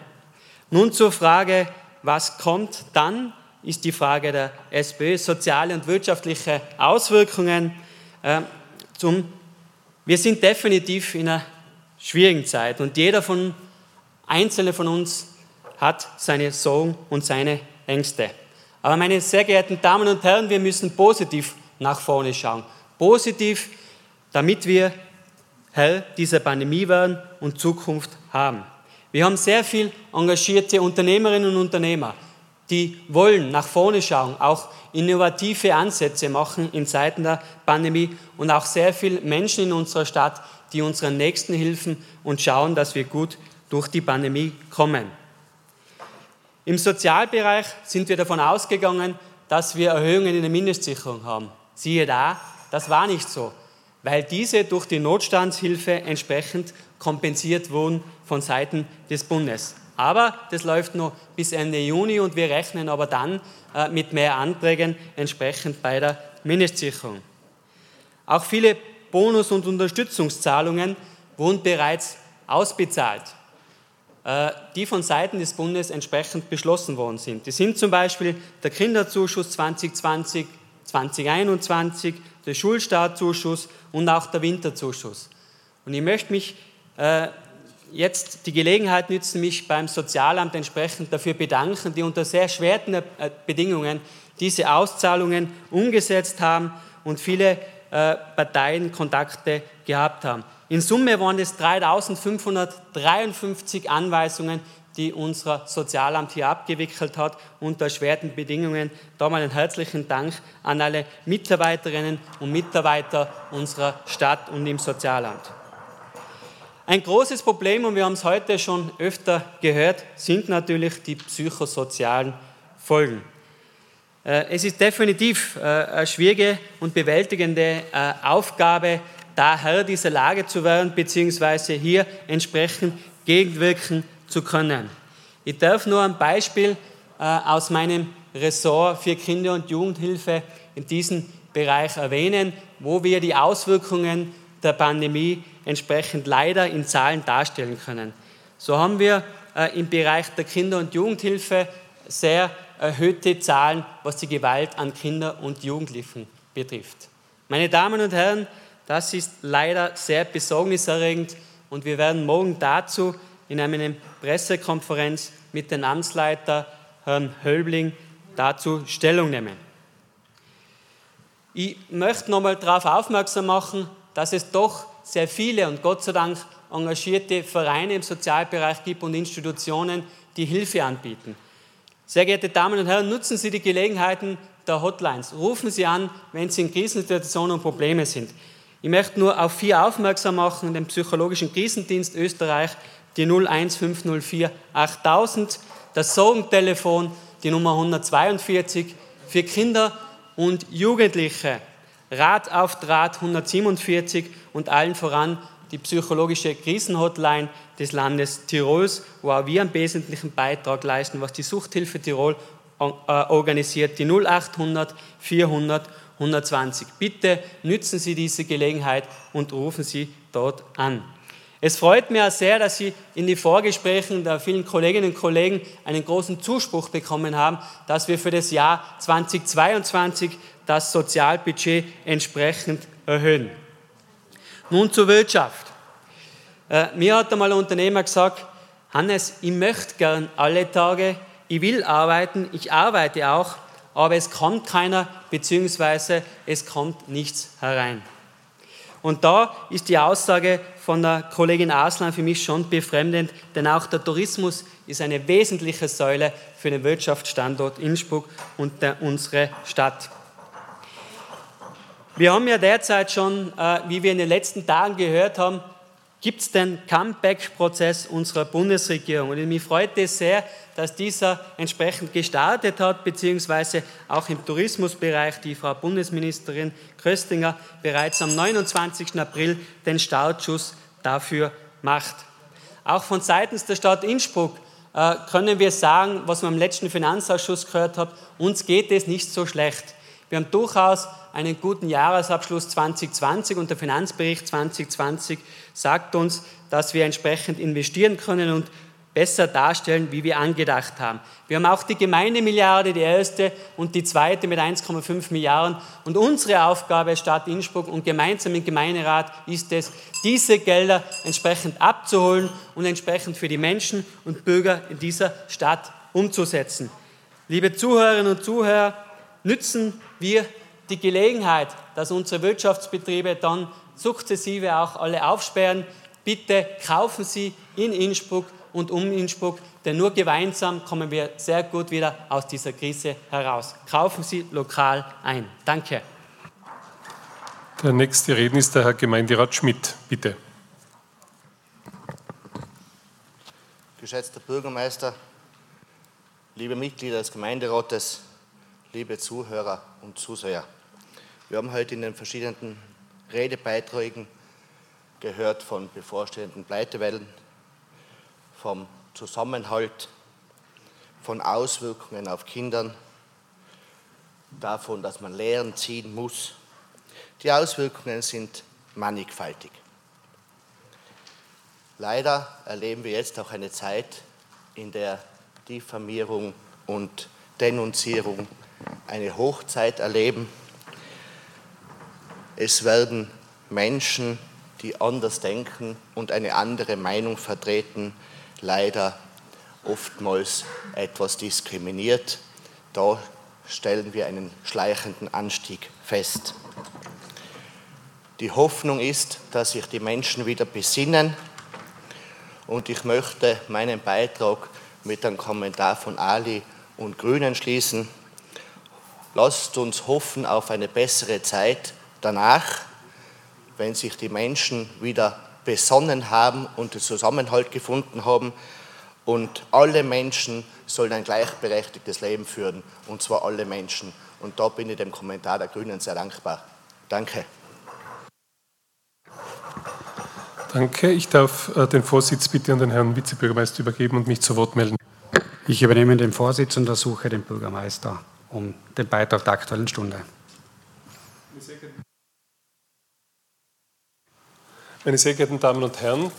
Nun zur Frage, was kommt dann, ist die Frage der SPÖ, soziale und wirtschaftliche Auswirkungen. Äh, zum, wir sind definitiv in einer schwierigen Zeit und jeder von Einzelne von uns hat seine Sorgen und seine Ängste. Aber meine sehr geehrten Damen und Herren, wir müssen positiv nach vorne schauen. Positiv, damit wir Herr dieser Pandemie werden und Zukunft haben. Wir haben sehr viel engagierte Unternehmerinnen und Unternehmer, die wollen nach vorne schauen, auch innovative Ansätze machen in Zeiten der Pandemie und auch sehr viele Menschen in unserer Stadt, die unseren Nächsten helfen und schauen, dass wir gut durch die Pandemie kommen. Im Sozialbereich sind wir davon ausgegangen, dass wir Erhöhungen in der Mindestsicherung haben. Siehe da, das war nicht so, weil diese durch die Notstandshilfe entsprechend kompensiert wurden von Seiten des Bundes. Aber das läuft noch bis Ende Juni und wir rechnen aber dann äh, mit mehr Anträgen entsprechend bei der Mindestsicherung. Auch viele Bonus- und Unterstützungszahlungen wurden bereits ausbezahlt, äh, die von Seiten des Bundes entsprechend beschlossen worden sind. Das sind zum Beispiel der Kinderzuschuss 2020, 2021, der Schulstartzuschuss und auch der Winterzuschuss. Und ich möchte mich äh, jetzt die Gelegenheit nützen, mich beim Sozialamt entsprechend dafür bedanken, die unter sehr schweren äh, Bedingungen diese Auszahlungen umgesetzt haben und viele äh, Parteien Kontakte gehabt haben. In Summe waren es 3553 Anweisungen, die unser Sozialamt hier abgewickelt hat, unter schweren Bedingungen. Da mal einen herzlichen Dank an alle Mitarbeiterinnen und Mitarbeiter unserer Stadt und im Sozialamt. Ein großes Problem, und wir haben es heute schon öfter gehört, sind natürlich die psychosozialen Folgen. Äh, es ist definitiv äh, eine schwierige und bewältigende äh, Aufgabe, da Herr dieser Lage zu werden, beziehungsweise hier entsprechend gegenwirken zu können. Ich darf nur ein Beispiel aus meinem Ressort für Kinder- und Jugendhilfe in diesem Bereich erwähnen, wo wir die Auswirkungen der Pandemie entsprechend leider in Zahlen darstellen können. So haben wir im Bereich der Kinder- und Jugendhilfe sehr erhöhte Zahlen, was die Gewalt an Kinder und Jugendlichen betrifft. Meine Damen und Herren, das ist leider sehr besorgniserregend und wir werden morgen dazu in einer Pressekonferenz mit dem Amtsleiter Herrn Hölbling dazu Stellung nehmen. Ich möchte nochmal darauf aufmerksam machen, dass es doch sehr viele und Gott sei Dank engagierte Vereine im Sozialbereich gibt und Institutionen, die Hilfe anbieten. Sehr geehrte Damen und Herren, nutzen Sie die Gelegenheiten der Hotlines. Rufen Sie an, wenn Sie in Krisensituationen und Probleme sind. Ich möchte nur auf vier aufmerksam machen, den psychologischen Krisendienst Österreich, die 01504 8000, das Sorgentelefon, die Nummer 142, für Kinder und Jugendliche, Rat auf Draht 147 und allen voran die psychologische Krisenhotline des Landes Tirols, wo auch wir einen wesentlichen Beitrag leisten, was die Suchthilfe Tirol äh, organisiert, die 0800 400 120. Bitte nützen Sie diese Gelegenheit und rufen Sie dort an. Es freut mich auch sehr, dass Sie in den Vorgesprächen der vielen Kolleginnen und Kollegen einen großen Zuspruch bekommen haben, dass wir für das Jahr 2022 das Sozialbudget entsprechend erhöhen. Nun zur Wirtschaft. Äh, mir hat einmal ein Unternehmer gesagt, Hannes, ich möchte gern alle Tage, ich will arbeiten, ich arbeite auch, aber es kommt keiner, beziehungsweise es kommt nichts herein. Und da ist die Aussage von der Kollegin Aslan für mich schon befremdend, denn auch der Tourismus ist eine wesentliche Säule für den Wirtschaftsstandort Innsbruck und unsere Stadt. Wir haben ja derzeit schon, äh, wie wir in den letzten Tagen gehört haben, gibt es den Comeback-Prozess unserer Bundesregierung. Und mich freut es sehr, dass dieser entsprechend gestartet hat, beziehungsweise auch im Tourismusbereich die Frau Bundesministerin Köstinger bereits am 29. April den Startschuss dafür macht. Auch von seitens der Stadt Innsbruck äh, können wir sagen, was man im letzten Finanzausschuss gehört hat, uns geht es nicht so schlecht. Wir haben durchaus einen guten Jahresabschluss 2020 und der Finanzbericht 2020 sagt uns, dass wir entsprechend investieren können und besser darstellen, wie wir angedacht haben. Wir haben auch die Gemeindemilliarde, die erste und die zweite mit 1,5 Milliarden. Und unsere Aufgabe als Stadt Innsbruck und gemeinsam im Gemeinderat ist es, diese Gelder entsprechend abzuholen und entsprechend für die Menschen und Bürger in dieser Stadt umzusetzen. Liebe Zuhörerinnen und Zuhörer, nützen wir die Gelegenheit, dass unsere Wirtschaftsbetriebe dann sukzessive auch alle aufsperren. Bitte kaufen Sie in Innsbruck und um Innsbruck, denn nur gemeinsam kommen wir sehr gut wieder aus dieser Krise heraus. Kaufen Sie lokal ein. Danke. Der nächste Redner ist der Herr Gemeinderat Schmidt. Bitte. Geschätzter Bürgermeister, liebe Mitglieder des Gemeinderates, liebe Zuhörer und Zuseher. Wir haben heute in den verschiedenen Redebeiträgen gehört von bevorstehenden Pleitewellen, vom Zusammenhalt, von Auswirkungen auf Kindern, davon, dass man Lehren ziehen muss. Die Auswirkungen sind mannigfaltig. Leider erleben wir jetzt auch eine Zeit, in der Diffamierung und Denunzierung eine Hochzeit erleben. Es werden Menschen, die anders denken und eine andere Meinung vertreten, leider oftmals etwas diskriminiert. Da stellen wir einen schleichenden Anstieg fest. Die Hoffnung ist, dass sich die Menschen wieder besinnen und ich möchte meinen Beitrag mit einem Kommentar von Ali und Grünen schließen. Lasst uns hoffen auf eine bessere Zeit danach, wenn sich die Menschen wieder besonnen haben und den Zusammenhalt gefunden haben. Und alle Menschen sollen ein gleichberechtigtes Leben führen, und zwar alle Menschen. Und da bin ich dem Kommentar der Grünen sehr dankbar. Danke. Danke. Ich darf äh, den Vorsitz bitte an den Herrn Vizebürgermeister übergeben und mich zu Wort melden. Ich übernehme den Vorsitz und ersuche den Bürgermeister um den Beitrag der Aktuellen Stunde. Meine sehr geehrten Damen und Herren,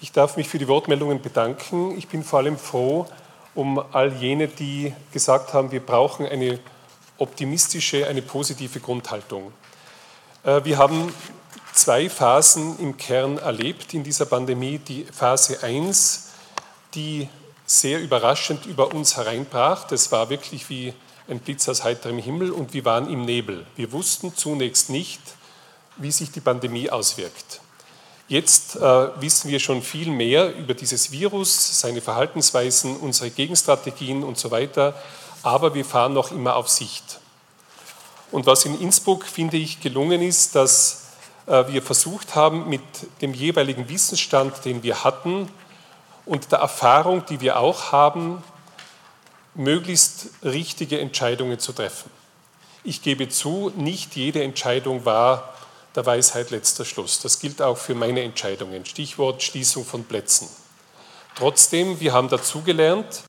ich darf mich für die Wortmeldungen bedanken. Ich bin vor allem froh um all jene, die gesagt haben, wir brauchen eine optimistische, eine positive Grundhaltung. Äh, wir haben zwei Phasen im Kern erlebt in dieser Pandemie. Die Phase 1, die sehr überraschend über uns hereinbrach. Das war wirklich wie ein Blitz aus heiterem Himmel und wir waren im Nebel. Wir wussten zunächst nicht, wie sich die Pandemie auswirkt. Jetzt äh, wissen wir schon viel mehr über dieses Virus, seine Verhaltensweisen, unsere Gegenstrategien und so weiter, aber wir fahren noch immer auf Sicht. Und was in Innsbruck, finde ich, gelungen ist, dass äh, wir versucht haben, mit dem jeweiligen Wissensstand, den wir hatten und der Erfahrung, die wir auch haben, möglichst richtige Entscheidungen zu treffen. Ich gebe zu, nicht jede Entscheidung war der Weisheit letzter Schluss. Das gilt auch für meine Entscheidungen. Stichwort Schließung von Plätzen. Trotzdem, wir haben dazugelernt.